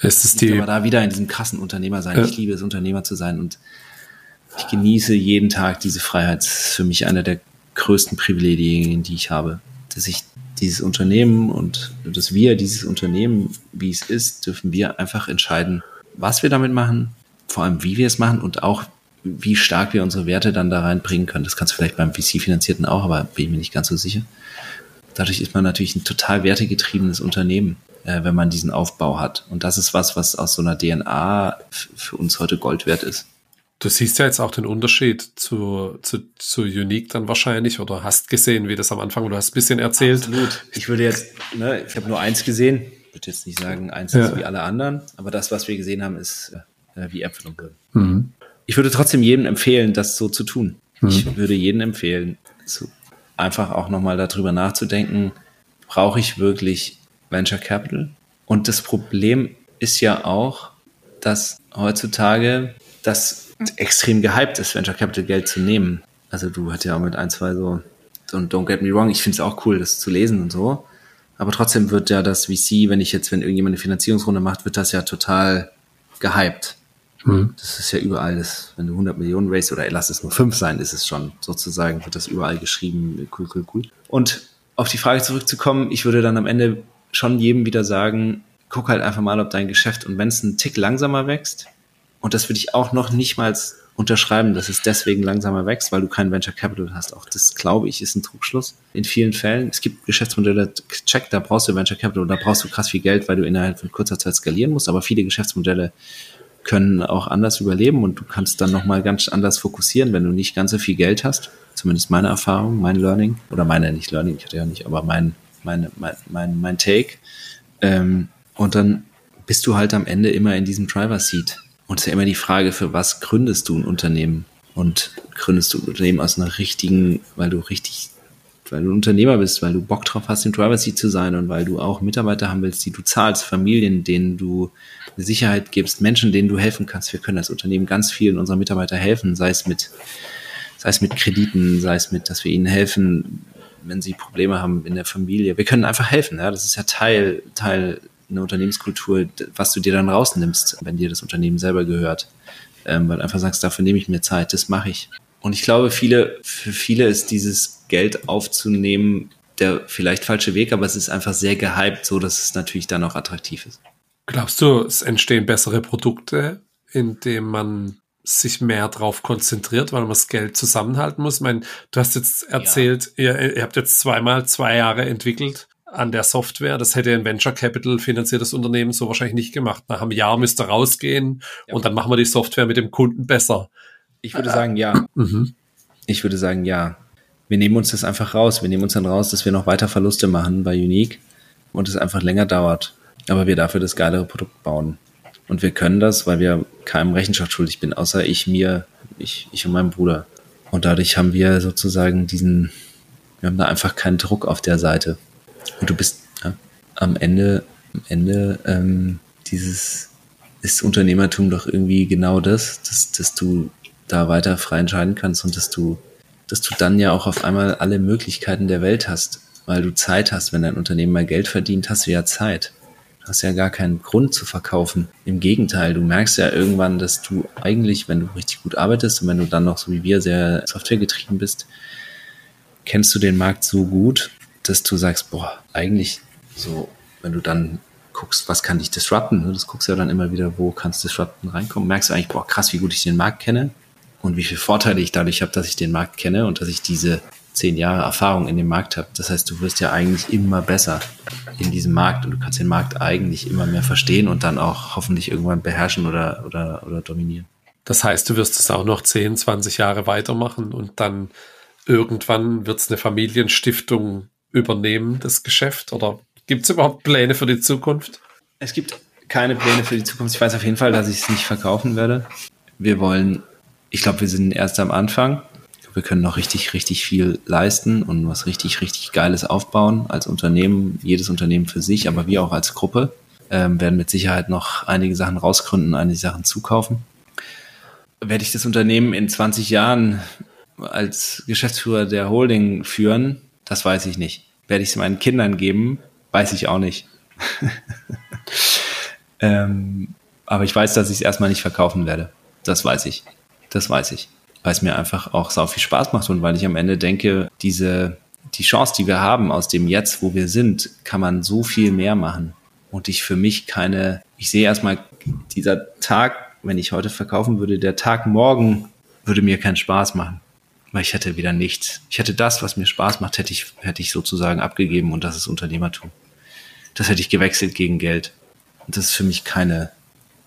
[SPEAKER 1] Ist es die?
[SPEAKER 2] Aber da wieder in diesem krassen Unternehmer sein. Ja. Ich liebe es, Unternehmer zu sein und ich genieße jeden Tag diese Freiheit. Das ist für mich eine der größten Privilegien, die ich habe, dass ich dieses Unternehmen und dass wir dieses Unternehmen, wie es ist, dürfen wir einfach entscheiden, was wir damit machen, vor allem wie wir es machen und auch wie stark wir unsere Werte dann da reinbringen können. Das kannst du vielleicht beim VC-Finanzierten auch, aber bin ich mir nicht ganz so sicher. Dadurch ist man natürlich ein total wertegetriebenes Unternehmen, äh, wenn man diesen Aufbau hat. Und das ist was, was aus so einer DNA für uns heute Gold wert ist.
[SPEAKER 1] Du siehst ja jetzt auch den Unterschied zu, zu, zu Unique dann wahrscheinlich oder hast gesehen, wie das am Anfang, du hast ein bisschen erzählt.
[SPEAKER 2] Absolut. Ich würde jetzt, ne, ich habe nur eins gesehen, ich würde jetzt nicht sagen, eins ja. ist wie alle anderen, aber das, was wir gesehen haben, ist äh, wie Äpfel und Birnen. Mhm. Ich würde trotzdem jedem empfehlen, das so zu tun. Mhm. Ich würde jedem empfehlen, zu, einfach auch nochmal darüber nachzudenken, brauche ich wirklich Venture Capital? Und das Problem ist ja auch, dass heutzutage das extrem gehypt ist, Venture Capital Geld zu nehmen. Also du hast ja auch mit ein, zwei so, so Don't Get Me Wrong, ich finde es auch cool, das zu lesen und so. Aber trotzdem wird ja das VC, wenn ich jetzt, wenn irgendjemand eine Finanzierungsrunde macht, wird das ja total gehypt. Mhm. Das ist ja überall, das, wenn du 100 Millionen race oder lass es nur fünf sein, ist es schon sozusagen, wird das überall geschrieben, cool, cool, cool. Und auf die Frage zurückzukommen, ich würde dann am Ende schon jedem wieder sagen, guck halt einfach mal, ob dein Geschäft und wenn es einen Tick langsamer wächst, und das würde ich auch noch nicht mal unterschreiben, dass es deswegen langsamer wächst, weil du kein Venture Capital hast. Auch das, glaube ich, ist ein Trugschluss. In vielen Fällen, es gibt Geschäftsmodelle, check, da brauchst du Venture Capital, da brauchst du krass viel Geld, weil du innerhalb von kurzer Zeit skalieren musst. Aber viele Geschäftsmodelle können auch anders überleben und du kannst dann nochmal ganz anders fokussieren, wenn du nicht ganz so viel Geld hast. Zumindest meine Erfahrung, mein Learning oder meine nicht Learning, ich hatte ja nicht, aber mein meine, mein, mein, mein Take. Ähm, und dann bist du halt am Ende immer in diesem Driver Seat. Und es ist ja immer die Frage, für was gründest du ein Unternehmen? Und gründest du ein Unternehmen aus einer richtigen, weil du richtig, weil du ein Unternehmer bist, weil du Bock drauf hast, im Seat zu sein und weil du auch Mitarbeiter haben willst, die du zahlst, Familien, denen du eine Sicherheit gibst, Menschen, denen du helfen kannst. Wir können als Unternehmen ganz vielen unserer Mitarbeiter helfen, sei es mit, sei es mit Krediten, sei es mit, dass wir ihnen helfen, wenn sie Probleme haben in der Familie. Wir können einfach helfen. Ja, das ist ja Teil, Teil einer Unternehmenskultur, was du dir dann rausnimmst, wenn dir das Unternehmen selber gehört. Ähm, weil du einfach sagst, dafür nehme ich mir Zeit, das mache ich. Und ich glaube, viele, für viele ist dieses Geld aufzunehmen der vielleicht falsche Weg, aber es ist einfach sehr gehypt, so dass es natürlich dann auch attraktiv ist.
[SPEAKER 1] Glaubst du, es entstehen bessere Produkte, indem man sich mehr drauf konzentriert, weil man das Geld zusammenhalten muss? Ich meine, du hast jetzt erzählt, ja. ihr, ihr habt jetzt zweimal zwei Jahre entwickelt an der Software. Das hätte ein Venture Capital finanziertes Unternehmen so wahrscheinlich nicht gemacht. Nach einem Jahr müsste rausgehen ja. und dann machen wir die Software mit dem Kunden besser.
[SPEAKER 2] Ich würde sagen, ja. Mhm. Ich würde sagen, ja. Wir nehmen uns das einfach raus. Wir nehmen uns dann raus, dass wir noch weiter Verluste machen bei Unique und es einfach länger dauert aber wir dafür das geilere Produkt bauen. Und wir können das, weil wir keinem Rechenschaft schuldig bin, außer ich, mir, ich, ich und meinem Bruder. Und dadurch haben wir sozusagen diesen, wir haben da einfach keinen Druck auf der Seite. Und du bist ja, am Ende, am Ende ähm, dieses ist Unternehmertum doch irgendwie genau das, dass, dass du da weiter frei entscheiden kannst und dass du, dass du dann ja auch auf einmal alle Möglichkeiten der Welt hast, weil du Zeit hast. Wenn dein Unternehmen mal Geld verdient, hast du ja Zeit hast ja gar keinen Grund zu verkaufen. Im Gegenteil, du merkst ja irgendwann, dass du eigentlich, wenn du richtig gut arbeitest und wenn du dann noch so wie wir sehr softwaregetrieben bist, kennst du den Markt so gut, dass du sagst, boah, eigentlich so, wenn du dann guckst, was kann dich disrupten, ne? das guckst du ja dann immer wieder, wo kannst disrupten reinkommen, merkst du eigentlich, boah, krass, wie gut ich den Markt kenne und wie viele Vorteile ich dadurch habe, dass ich den Markt kenne und dass ich diese zehn Jahre Erfahrung in dem Markt habe. Das heißt, du wirst ja eigentlich immer besser in diesem Markt und du kannst den Markt eigentlich immer mehr verstehen und dann auch hoffentlich irgendwann beherrschen oder, oder, oder dominieren.
[SPEAKER 1] Das heißt, du wirst es auch noch 10, 20 Jahre weitermachen und dann irgendwann wird es eine Familienstiftung übernehmen, das Geschäft? Oder gibt es überhaupt Pläne für die Zukunft?
[SPEAKER 2] Es gibt keine Pläne für die Zukunft. Ich weiß auf jeden Fall, dass ich es nicht verkaufen werde. Wir wollen, ich glaube, wir sind erst am Anfang wir können noch richtig, richtig viel leisten und was richtig, richtig Geiles aufbauen als Unternehmen, jedes Unternehmen für sich, aber wir auch als Gruppe ähm, werden mit Sicherheit noch einige Sachen rausgründen, einige Sachen zukaufen. Werde ich das Unternehmen in 20 Jahren als Geschäftsführer der Holding führen? Das weiß ich nicht. Werde ich es meinen Kindern geben? Weiß ich auch nicht. (laughs) ähm, aber ich weiß, dass ich es erstmal nicht verkaufen werde. Das weiß ich. Das weiß ich weil es mir einfach auch sau viel Spaß macht und weil ich am Ende denke, diese, die Chance, die wir haben aus dem Jetzt, wo wir sind, kann man so viel mehr machen. Und ich für mich keine, ich sehe erstmal, dieser Tag, wenn ich heute verkaufen würde, der Tag morgen würde mir keinen Spaß machen. Weil ich hätte wieder nichts. Ich hätte das, was mir Spaß macht, hätte ich, hätte ich sozusagen abgegeben und das ist Unternehmertum. Das hätte ich gewechselt gegen Geld. Und das ist für mich keine,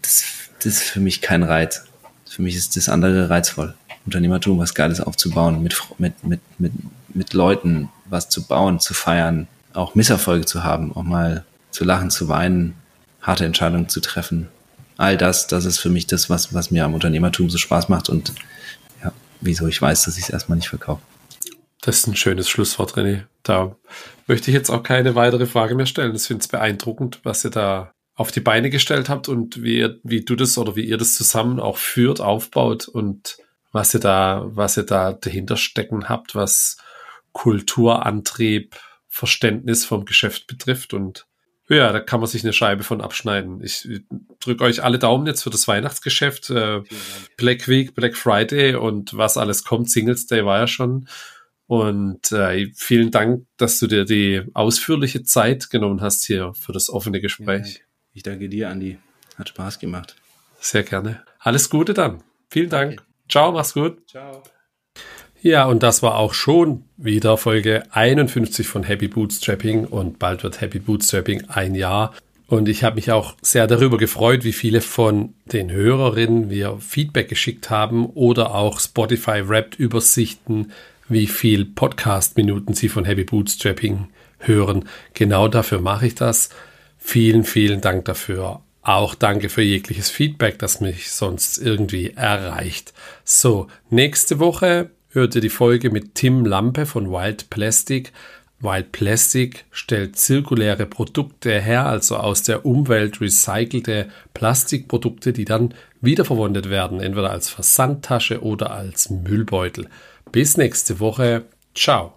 [SPEAKER 2] das, das ist für mich kein Reiz. Für mich ist das andere reizvoll. Unternehmertum, was Geiles aufzubauen, mit, mit, mit, mit, mit Leuten was zu bauen, zu feiern, auch Misserfolge zu haben, auch mal zu lachen, zu weinen, harte Entscheidungen zu treffen. All das, das ist für mich das, was, was mir am Unternehmertum so Spaß macht und ja, wieso ich weiß, dass ich es erstmal nicht verkaufe.
[SPEAKER 1] Das ist ein schönes Schlusswort, René. Da möchte ich jetzt auch keine weitere Frage mehr stellen. Ich finde es beeindruckend, was ihr da auf die Beine gestellt habt und wie, wie du das oder wie ihr das zusammen auch führt, aufbaut und was ihr da, was ihr da dahinter stecken habt, was Kulturantrieb, Verständnis vom Geschäft betrifft und ja, da kann man sich eine Scheibe von abschneiden. Ich drücke euch alle Daumen jetzt für das Weihnachtsgeschäft, äh, Black Week, Black Friday und was alles kommt. Singles Day war ja schon. Und äh, vielen Dank, dass du dir die ausführliche Zeit genommen hast hier für das offene Gespräch.
[SPEAKER 2] Ich danke dir, Andi. Hat Spaß gemacht.
[SPEAKER 1] Sehr gerne. Alles Gute dann. Vielen Dank. Okay. Ciao, mach's gut. Ciao. Ja, und das war auch schon wieder Folge 51 von Happy Bootstrapping und bald wird Happy Bootstrapping ein Jahr. Und ich habe mich auch sehr darüber gefreut, wie viele von den Hörerinnen mir Feedback geschickt haben oder auch Spotify Wrapped Übersichten wie viel Podcast-Minuten Sie von Happy Bootstrapping hören. Genau dafür mache ich das. Vielen, vielen Dank dafür. Auch danke für jegliches Feedback, das mich sonst irgendwie erreicht. So, nächste Woche hört ihr die Folge mit Tim Lampe von Wild Plastic. Wild Plastic stellt zirkuläre Produkte her, also aus der Umwelt recycelte Plastikprodukte, die dann wiederverwendet werden, entweder als Versandtasche oder als Müllbeutel. Bis nächste Woche. Ciao.